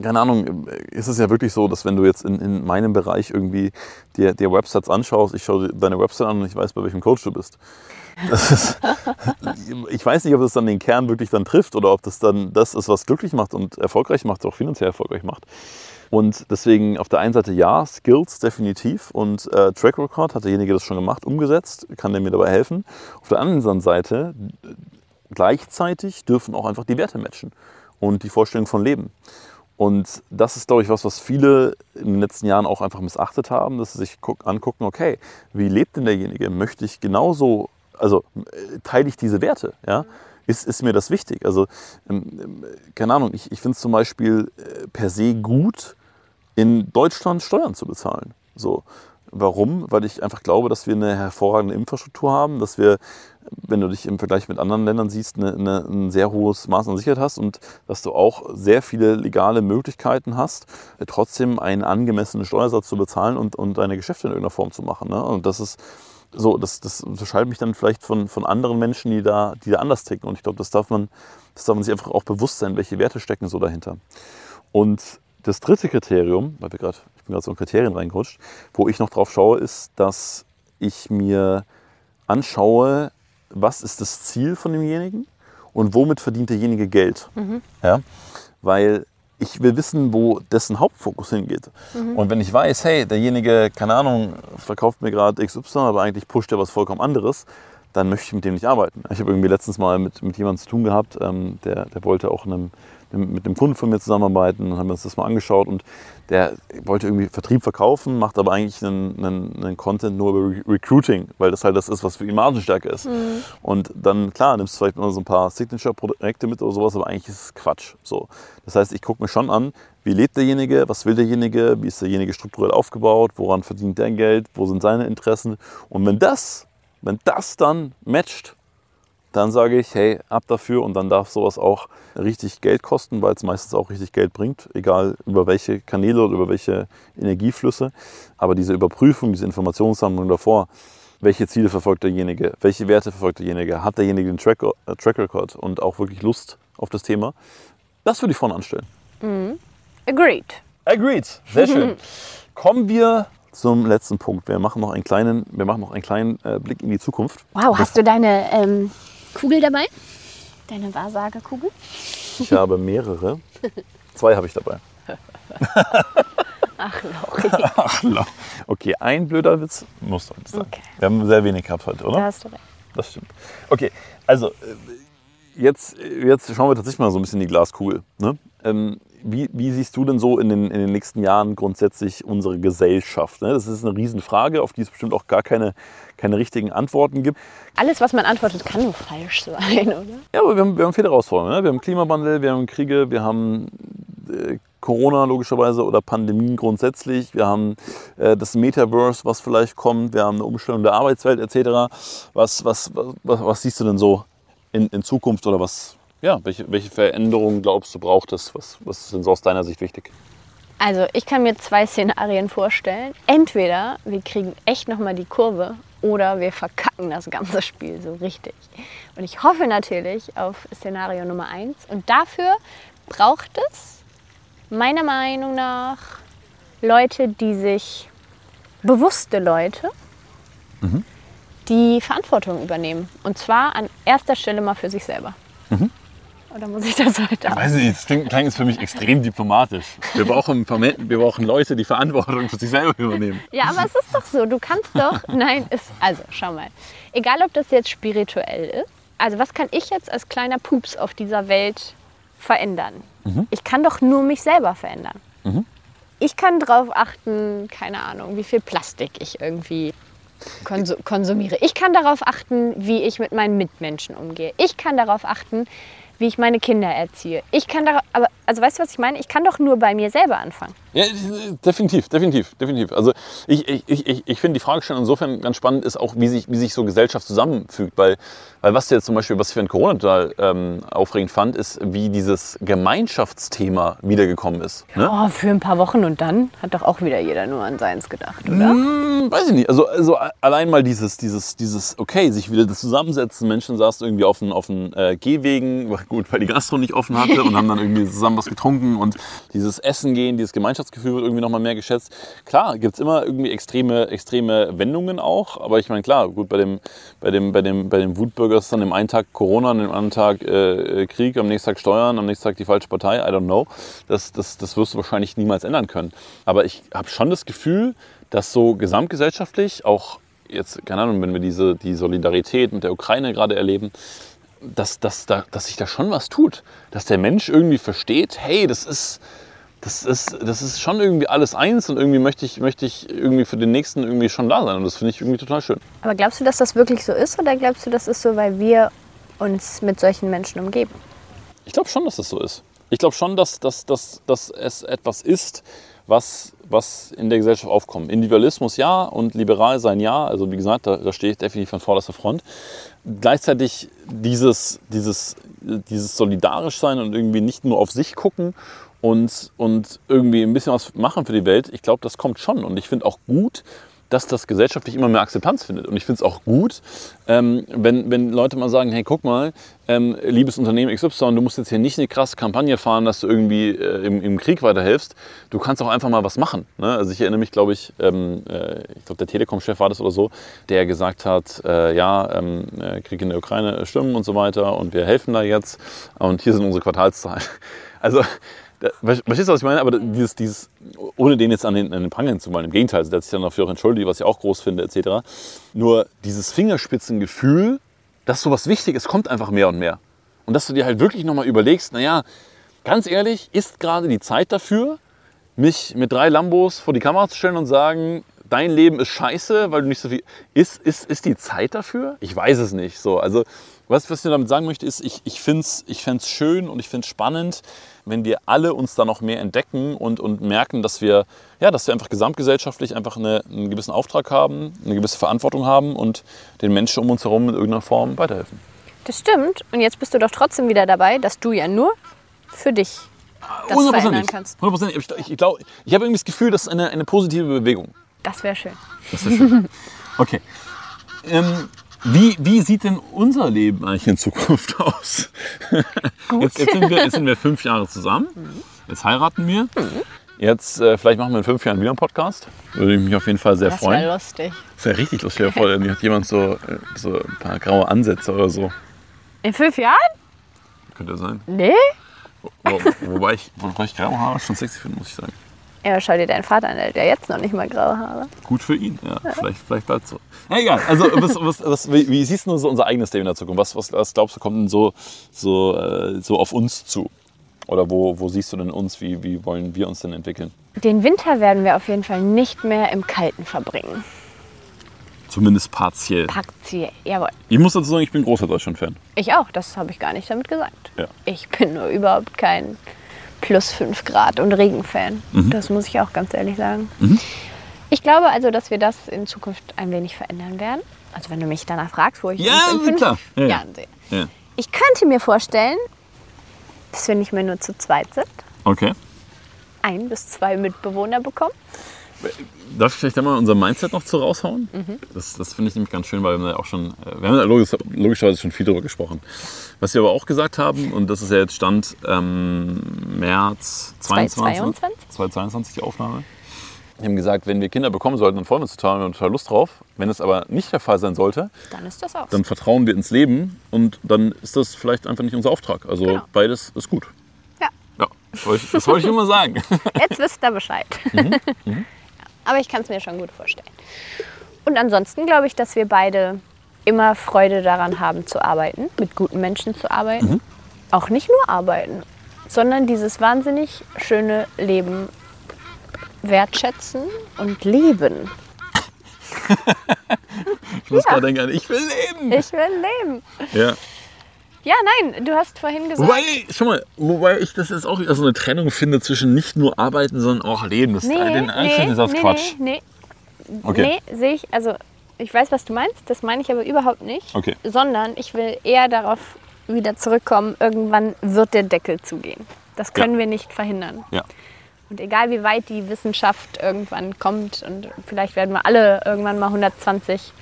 keine Ahnung, ist es ja wirklich so, dass wenn du jetzt in, in meinem Bereich irgendwie dir, dir Websites anschaust, ich schaue deine Website an und ich weiß, bei welchem Coach du bist. Ist, ich weiß nicht, ob das dann den Kern wirklich dann trifft oder ob das dann das ist, was glücklich macht und erfolgreich macht, auch finanziell erfolgreich macht. Und deswegen auf der einen Seite ja, Skills definitiv und äh, Track Record hat derjenige das schon gemacht, umgesetzt, kann der mir dabei helfen. Auf der anderen Seite gleichzeitig dürfen auch einfach die Werte matchen und die Vorstellung von Leben. Und das ist, glaube ich, was, was viele in den letzten Jahren auch einfach missachtet haben, dass sie sich angucken, okay, wie lebt denn derjenige? Möchte ich genauso also äh, teile ich diese Werte? Ja? Ist, ist mir das wichtig? Also, ähm, ähm, keine Ahnung, ich, ich finde es zum Beispiel äh, per se gut, in Deutschland Steuern zu bezahlen. So. Warum? Weil ich einfach glaube, dass wir eine hervorragende Infrastruktur haben, dass wir, wenn du dich im Vergleich mit anderen Ländern siehst, eine, eine, ein sehr hohes Maß an Sicherheit hast und dass du auch sehr viele legale Möglichkeiten hast, trotzdem einen angemessenen Steuersatz zu bezahlen und, und deine Geschäfte in irgendeiner Form zu machen. Ne? Und das ist so, das, das unterscheidet mich dann vielleicht von, von anderen Menschen, die da, die da anders ticken. Und ich glaube, das darf man, das darf man sich einfach auch bewusst sein, welche Werte stecken so dahinter. Und das dritte Kriterium, weil wir gerade, ich bin gerade so in Kriterien reingerutscht, wo ich noch drauf schaue, ist, dass ich mir anschaue, was ist das Ziel von demjenigen und womit verdient derjenige Geld. Mhm. Ja? Weil ich will wissen, wo dessen Hauptfokus hingeht. Mhm. Und wenn ich weiß, hey, derjenige, keine Ahnung, verkauft mir gerade XY, aber eigentlich pusht er was vollkommen anderes, dann möchte ich mit dem nicht arbeiten. Ich habe irgendwie letztens mal mit, mit jemandem zu tun gehabt, ähm, der, der wollte auch einem mit einem Kunden von mir zusammenarbeiten und haben uns das mal angeschaut und der wollte irgendwie Vertrieb verkaufen, macht aber eigentlich einen, einen, einen Content nur über Re Recruiting, weil das halt das ist, was für ihn Margenstärke ist. Mhm. Und dann, klar, nimmst du vielleicht immer so ein paar Signature-Projekte mit oder sowas, aber eigentlich ist es Quatsch. So. Das heißt, ich gucke mir schon an, wie lebt derjenige, was will derjenige, wie ist derjenige strukturell aufgebaut, woran verdient der Geld, wo sind seine Interessen. Und wenn das, wenn das dann matcht, dann sage ich, hey, ab dafür und dann darf sowas auch richtig Geld kosten, weil es meistens auch richtig Geld bringt, egal über welche Kanäle oder über welche Energieflüsse. Aber diese Überprüfung, diese Informationssammlung davor, welche Ziele verfolgt derjenige, welche Werte verfolgt derjenige, hat derjenige den Track, äh, Track Record und auch wirklich Lust auf das Thema, das würde ich vorne anstellen. Mhm. Agreed. Agreed, sehr schön. Kommen wir zum letzten Punkt. Wir machen noch einen kleinen, wir machen noch einen kleinen äh, Blick in die Zukunft. Wow, hast du deine ähm, Kugel dabei? Deine Wahrsagekugel? Ich habe mehrere. Zwei habe ich dabei. Ach, Lauri. Ach, Lauri. Okay, ein blöder Witz muss heute sein. Okay. Wir haben sehr wenig gehabt heute, oder? Da hast du recht. Das stimmt. Okay, also äh, jetzt, jetzt schauen wir tatsächlich mal so ein bisschen in die Glaskugel. Ne? Ähm, wie, wie, siehst du denn so in den, in den nächsten Jahren grundsätzlich unsere Gesellschaft? Ne? Das ist eine Riesenfrage, auf die es bestimmt auch gar keine, keine richtigen Antworten gibt. Alles, was man antwortet, kann nur falsch sein, oder? Ja, aber wir haben, wir haben viele Herausforderungen. Ne? Wir haben Klimawandel, wir haben Kriege, wir haben äh, Corona logischerweise oder Pandemien grundsätzlich. Wir haben äh, das Metaverse, was vielleicht kommt. Wir haben eine Umstellung der Arbeitswelt etc. Was, was, was, was siehst du denn so in, in Zukunft oder was, ja, welche, welche Veränderungen glaubst du braucht es? Was, was ist denn so aus deiner Sicht wichtig? Also ich kann mir zwei Szenarien vorstellen. Entweder wir kriegen echt nochmal die Kurve oder wir verkacken das ganze Spiel so richtig. Und ich hoffe natürlich auf Szenario Nummer eins. Und dafür braucht es meiner Meinung nach Leute, die sich, bewusste Leute, mhm. die Verantwortung übernehmen. Und zwar an erster Stelle mal für sich selber. Mhm. Oder muss ich das heute Ich weiß nicht, das klingt, klingt jetzt für mich extrem diplomatisch. Wir brauchen, wir brauchen Leute, die Verantwortung für sich selber übernehmen. Ja, aber es ist doch so. Du kannst doch. Nein, ist, also schau mal. Egal, ob das jetzt spirituell ist. Also, was kann ich jetzt als kleiner Pups auf dieser Welt verändern? Mhm. Ich kann doch nur mich selber verändern. Mhm. Ich kann darauf achten, keine Ahnung, wie viel Plastik ich irgendwie konsumiere. Ich kann darauf achten, wie ich mit meinen Mitmenschen umgehe. Ich kann darauf achten, wie ich meine Kinder erziehe. Ich kann da, aber, also weißt du, was ich meine? Ich kann doch nur bei mir selber anfangen. Ja, definitiv, definitiv, definitiv. Also ich, ich, ich, ich finde die Fragestellung insofern ganz spannend ist auch, wie sich, wie sich so Gesellschaft zusammenfügt. Weil, weil was jetzt zum Beispiel, was ich für ein Corona total ähm, aufregend fand, ist, wie dieses Gemeinschaftsthema wiedergekommen ist. Ne? Oh, für ein paar Wochen und dann hat doch auch wieder jeder nur an seins gedacht, oder? Hm, weiß ich nicht. Also, also allein mal dieses, dieses, dieses, okay, sich wieder das zusammensetzen. Menschen saßen irgendwie auf den, auf den äh, Gehwegen, gut, weil die Gastro nicht offen hatte und haben dann irgendwie zusammen was getrunken und dieses Essen gehen, dieses Gemeinschaftsthema Gemeinschaftsgefühl wird irgendwie nochmal mehr geschätzt. Klar, gibt es immer irgendwie extreme, extreme Wendungen auch, aber ich meine, klar, gut, bei dem, bei dem, bei dem, bei dem Wutbürgers dann im einen Tag Corona, am anderen Tag äh, Krieg, am nächsten Tag Steuern, am nächsten Tag die falsche Partei, I don't know. Das, das, das wirst du wahrscheinlich niemals ändern können. Aber ich habe schon das Gefühl, dass so gesamtgesellschaftlich auch jetzt, keine Ahnung, wenn wir diese, die Solidarität mit der Ukraine gerade erleben, dass, dass, dass sich da schon was tut. Dass der Mensch irgendwie versteht, hey, das ist, das ist, das ist schon irgendwie alles eins und irgendwie möchte ich, möchte ich irgendwie für den Nächsten irgendwie schon da sein und das finde ich irgendwie total schön. Aber glaubst du, dass das wirklich so ist oder glaubst du, das ist so, weil wir uns mit solchen Menschen umgeben? Ich glaube schon, dass das so ist. Ich glaube schon, dass, dass, dass, dass es etwas ist, was, was in der Gesellschaft aufkommt. Individualismus ja und liberal sein ja. Also wie gesagt, da, da stehe ich definitiv an vorderster Front. Gleichzeitig dieses, dieses, dieses solidarisch sein und irgendwie nicht nur auf sich gucken und, und irgendwie ein bisschen was machen für die Welt, ich glaube, das kommt schon. Und ich finde auch gut, dass das gesellschaftlich immer mehr Akzeptanz findet. Und ich finde es auch gut, ähm, wenn, wenn Leute mal sagen, hey, guck mal, ähm, liebes Unternehmen XY, du musst jetzt hier nicht eine krasse Kampagne fahren, dass du irgendwie äh, im, im Krieg weiterhilfst. Du kannst auch einfach mal was machen. Ne? Also ich erinnere mich, glaube ich, ähm, äh, ich glaube, der Telekom-Chef war das oder so, der gesagt hat, äh, ja, ähm, äh, Krieg in der Ukraine stimmen und so weiter und wir helfen da jetzt und hier sind unsere Quartalszahlen. Also Verstehst du, was ich meine? Aber dieses, dieses, ohne den jetzt an den, an den Prangern zu malen, im Gegenteil, der hat sich dann dafür auch entschuldigt, was ich auch groß finde, etc. Nur dieses Fingerspitzengefühl, dass sowas wichtig ist, kommt einfach mehr und mehr. Und dass du dir halt wirklich nochmal überlegst, naja, ganz ehrlich, ist gerade die Zeit dafür, mich mit drei Lambos vor die Kamera zu stellen und sagen, dein Leben ist scheiße, weil du nicht so viel. Ist, ist, ist die Zeit dafür? Ich weiß es nicht. So, also, was, was ich damit sagen möchte, ist, ich, ich finde es ich schön und ich finde es spannend, wenn wir alle uns da noch mehr entdecken und, und merken, dass wir, ja, dass wir einfach gesamtgesellschaftlich einfach eine, einen gewissen Auftrag haben, eine gewisse Verantwortung haben und den Menschen um uns herum in irgendeiner Form weiterhelfen. Das stimmt. Und jetzt bist du doch trotzdem wieder dabei, dass du ja nur für dich das 100%. verändern kannst. 100%. Ich, ich, ich, ich habe irgendwie das Gefühl, das ist eine, eine positive Bewegung. Das wäre schön. Das wäre schön. Okay. Ähm, wie, wie sieht denn unser Leben eigentlich in Zukunft aus? Gut. Jetzt, jetzt, sind, wir, jetzt sind wir fünf Jahre zusammen. Jetzt heiraten wir. Jetzt, äh, vielleicht machen wir in fünf Jahren wieder einen Podcast. Würde ich mich auf jeden Fall sehr das freuen. Das wäre lustig. Das wäre richtig lustig. Ja, voll, hat jemand so, äh, so ein paar graue Ansätze oder so. In fünf Jahren? Könnte sein. Nee. Wo, wobei, ich, wobei ich graue Haare schon sexy finde, muss ich sagen. Ja, schau dir deinen Vater an, der hat ja jetzt noch nicht mal graue Haare. Gut für ihn, ja. ja. Vielleicht, vielleicht bleibt so. Ja, egal. Also, was, was, was, wie, wie, siehst du so unser eigenes Leben in der Zukunft? Was, was, was glaubst du, kommt denn so, so, äh, so auf uns zu? Oder wo, wo siehst du denn uns? Wie, wie wollen wir uns denn entwickeln? Den Winter werden wir auf jeden Fall nicht mehr im Kalten verbringen. Zumindest partiell. Partiell, jawohl. Ich muss dazu sagen, ich bin großer Deutschland-Fan. Ich auch, das habe ich gar nicht damit gesagt. Ja. Ich bin nur überhaupt kein plus 5 Grad und Regenfan. Mhm. Das muss ich auch ganz ehrlich sagen. Mhm. Ich glaube also, dass wir das in Zukunft ein wenig verändern werden. Also wenn du mich danach fragst, wo ich ja, uns in fünf klar. Ja, Jahren sehe. Ja. Ich könnte mir vorstellen, dass wir nicht mehr nur zu zweit sind. Okay. Ein bis zwei Mitbewohner bekommen. Darf ich vielleicht einmal unser Mindset noch zu raushauen? Mhm. Das, das finde ich nämlich ganz schön, weil wir auch schon, äh, wir haben ja logisch, logischerweise schon viel darüber gesprochen. Was wir aber auch gesagt haben, und das ist ja jetzt Stand ähm, März 2022, 2022 die Aufnahme. Wir haben gesagt, wenn wir Kinder bekommen sollten, dann freuen wir uns total, wir haben total Lust drauf. Wenn es aber nicht der Fall sein sollte, dann ist das auch. Dann vertrauen wir ins Leben und dann ist das vielleicht einfach nicht unser Auftrag. Also genau. beides ist gut. Ja. Ja, das wollte ich, das wollte ich immer sagen. Jetzt wisst ihr Bescheid. Mhm. Mhm. Aber ich kann es mir schon gut vorstellen. Und ansonsten glaube ich, dass wir beide immer Freude daran haben zu arbeiten, mit guten Menschen zu arbeiten. Mhm. Auch nicht nur arbeiten, sondern dieses wahnsinnig schöne Leben wertschätzen und leben. ich muss ja. gerade denken, ich will leben. Ich will leben. Ja. Ja, nein, du hast vorhin gesagt. Wobei, schau mal, wobei ich das jetzt auch so eine Trennung finde zwischen nicht nur arbeiten, sondern auch leben. Das nee, den nee, Satz nee, Quatsch. Nee, okay. nee, sehe ich, also ich weiß, was du meinst, das meine ich aber überhaupt nicht. Okay. Sondern ich will eher darauf wieder zurückkommen, irgendwann wird der Deckel zugehen. Das können Ja. wir nicht verhindern. Ja. Und egal wie weit die Wissenschaft irgendwann kommt und vielleicht werden wir alle irgendwann mal 120,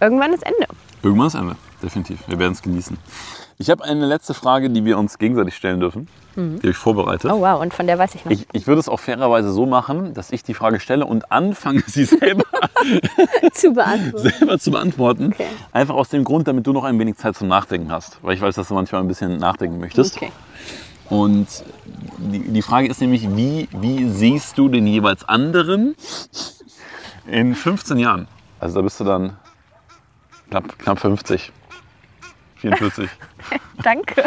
irgendwann ist Ende. Irgendwann ist Ende, definitiv. Wir werden es genießen. Ich habe eine letzte Frage, die wir uns gegenseitig stellen dürfen. Die habe ich vorbereitet. Oh wow, und von der weiß ich noch. Ich, ich würde es auch fairerweise so machen, dass ich die Frage stelle und anfange, sie selber, zu beantworten. selber zu beantworten. Okay. Einfach aus dem Grund, damit du noch ein wenig Zeit zum Nachdenken hast. Weil ich weiß, dass du manchmal ein bisschen nachdenken möchtest. Okay. Und die, die Frage ist nämlich, wie, wie siehst du den jeweils anderen in 15 Jahren? Also da bist du dann knapp, knapp 50, 44. Danke.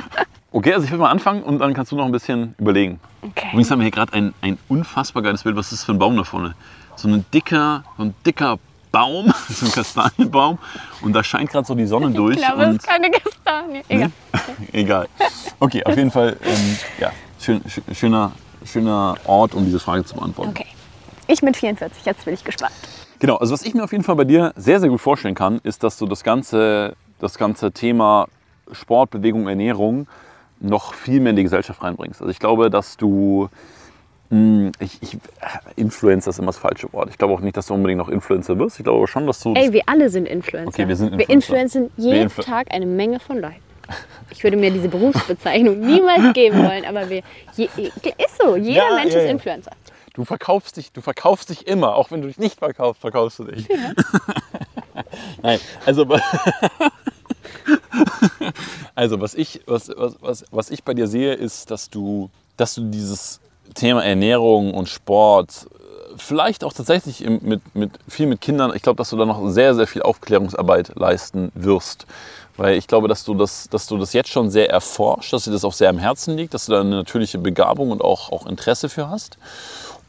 Okay, also ich will mal anfangen und dann kannst du noch ein bisschen überlegen. Okay. Übrigens haben wir hier gerade ein, ein unfassbar geiles Bild. Was ist das für ein Baum da vorne? So ein dicker, so ein dicker Baum, so ein Kastanienbaum. Und da scheint gerade so die Sonne durch. Ich glaube, es ist keine Kastanie. Egal. Egal. Okay, auf jeden Fall, ähm, ja, schön, schö- schöner, schöner Ort, um diese Frage zu beantworten. Okay. Ich mit 44, jetzt bin ich gespannt. Genau, also was ich mir auf jeden Fall bei dir sehr, sehr gut vorstellen kann, ist, dass du das ganze, das ganze Thema Sport, Bewegung, Ernährung noch viel mehr in die Gesellschaft reinbringst. Also ich glaube, dass du mh, ich, ich, Influencer ist immer das falsche Wort. Ich glaube auch nicht, dass du unbedingt noch Influencer wirst. Ich glaube aber schon, dass du. Ey, wir alle sind Influencer. Okay, wir sind Wir Influencer. influenzen jeden influ- Tag eine Menge von Leuten. Ich würde mir diese Berufsbezeichnung niemals geben wollen, aber wir, je, ist so, jeder Ja, Mensch ja, ist ja. Influencer. Du verkaufst dich, du verkaufst dich immer, auch wenn du dich nicht verkaufst, verkaufst du dich. Nein, also, also was ich, was, was, was, was ich bei dir sehe, ist, dass du, dass du dieses Thema Ernährung und Sport äh, vielleicht auch tatsächlich mit, mit viel mit Kindern, ich glaube, dass du da noch sehr, sehr viel Aufklärungsarbeit leisten wirst. Weil ich glaube, dass du das, dass du das jetzt schon sehr erforscht, dass dir das auch sehr am Herzen liegt, dass du da eine natürliche Begabung und auch, auch Interesse für hast.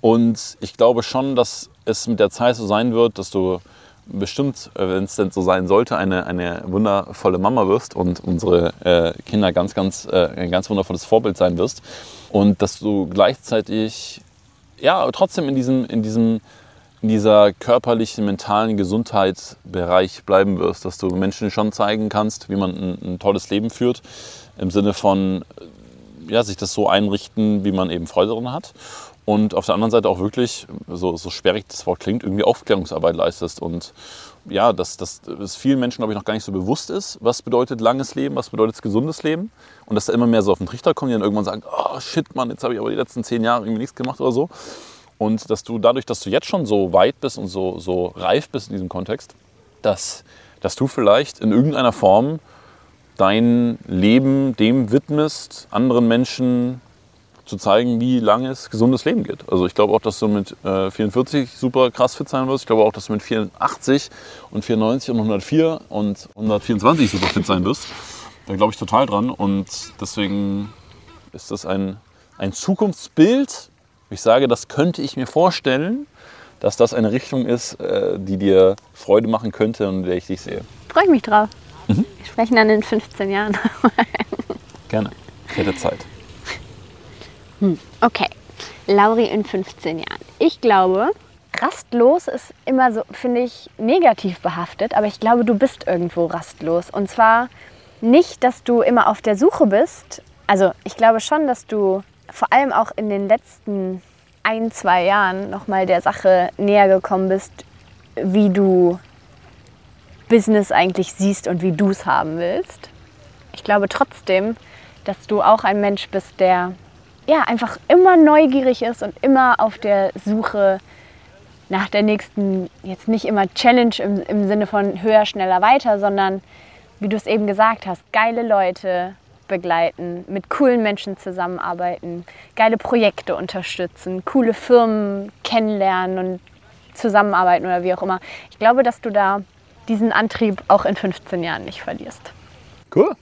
Und ich glaube schon, dass es mit der Zeit so sein wird, dass du bestimmt, äh, wenn es denn so sein sollte, eine, eine wundervolle Mama wirst und unsere äh, Kinder ganz, ganz, äh, ein ganz wundervolles Vorbild sein wirst. Und dass du gleichzeitig, ja, trotzdem in diesem, in diesem, in dieser körperlichen, mentalen Gesundheitsbereich bleiben wirst, dass du Menschen schon zeigen kannst, wie man ein, ein tolles Leben führt, im Sinne von ja, sich das so einrichten, wie man eben Freude daran hat. Und auf der anderen Seite auch wirklich, so, so sperrig das Wort klingt, irgendwie Aufklärungsarbeit leistest. Und ja, dass, es vielen Menschen, glaube ich, noch gar nicht so bewusst ist, was bedeutet langes Leben, was bedeutet gesundes Leben. Und dass da immer mehr so auf den Trichter kommen, die dann irgendwann sagen, oh shit, Mann, jetzt habe ich aber die letzten zehn Jahre irgendwie nichts gemacht oder so. Und dass du dadurch, dass du jetzt schon so weit bist und so, so reif bist in diesem Kontext, dass, dass du vielleicht in irgendeiner Form dein Leben dem widmest, anderen Menschen zu zeigen, wie lange es gesundes Leben geht. Also ich glaube auch, dass du mit äh, 44 super krass fit sein wirst. Ich glaube auch, dass du mit 84 und 94 und 104 und 124 super fit sein wirst. Da glaube ich total dran. Und deswegen ist das ein, ein Zukunftsbild. Ich sage, das könnte ich mir vorstellen, dass das eine Richtung ist, äh, die dir Freude machen könnte und in der ich dich sehe. Freue ich mich drauf. Mhm. Wir sprechen dann in 15 Jahren. Gerne. Ich hätte Zeit. Okay, Lauri in 15 Jahren. Ich glaube, rastlos ist immer so, finde ich, negativ behaftet, aber ich glaube, du bist irgendwo rastlos. Und zwar nicht, dass du immer auf der Suche bist. Also ich glaube schon, dass du vor allem auch in den letzten ein, zwei Jahren nochmal der Sache näher gekommen bist, wie du Business eigentlich siehst und wie du es haben willst. Ich glaube trotzdem, dass du auch ein Mensch bist, der ja, einfach immer neugierig ist und immer auf der Suche nach der nächsten, jetzt nicht immer Challenge im, im Sinne von höher, schneller, weiter, sondern wie du es eben gesagt hast, geile Leute begleiten, mit coolen Menschen zusammenarbeiten, geile Projekte unterstützen, coole Firmen kennenlernen und zusammenarbeiten oder wie auch immer. Ich glaube, dass du da diesen Antrieb auch in 15 Jahren nicht verlierst. Cool.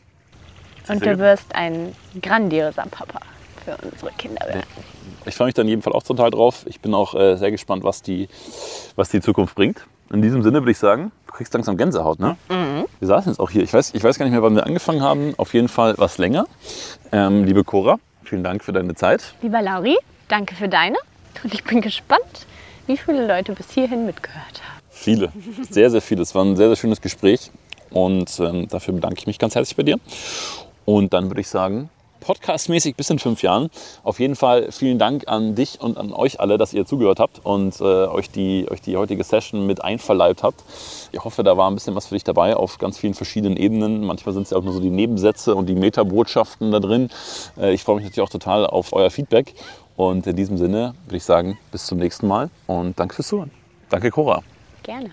Und du wirst ein grandioser Papa für unsere Kinder werden. Ich freue mich dann in jedem Fall auch total drauf. Ich bin auch äh, sehr gespannt, was die, was die Zukunft bringt. In diesem Sinne würde ich sagen, du kriegst langsam Gänsehaut, ne? Wir saßen jetzt auch hier. Ich weiß, ich weiß gar nicht mehr, wann wir angefangen haben. Auf jeden Fall was länger. Ähm, liebe Cora, vielen Dank für deine Zeit. Lieber Lauri, danke für deine. Und ich bin gespannt, wie viele Leute bis hierhin mitgehört haben. Viele, sehr, sehr viele. Es war ein sehr, sehr schönes Gespräch. Und ähm, dafür bedanke ich mich ganz herzlich bei dir. Und dann würde ich sagen, podcastmäßig bis in fünf Jahren. Auf jeden Fall vielen Dank an dich und an euch alle, dass ihr zugehört habt und äh, euch, die, euch die heutige Session mit einverleibt habt. Ich hoffe, da war ein bisschen was für dich dabei auf ganz vielen verschiedenen Ebenen. Manchmal sind es ja auch nur so die Nebensätze und die Metabotschaften da drin. Äh, ich freue mich natürlich auch total auf euer Feedback. Und in diesem Sinne würde ich sagen, bis zum nächsten Mal und danke fürs Zuhören. Danke, Cora. Gerne.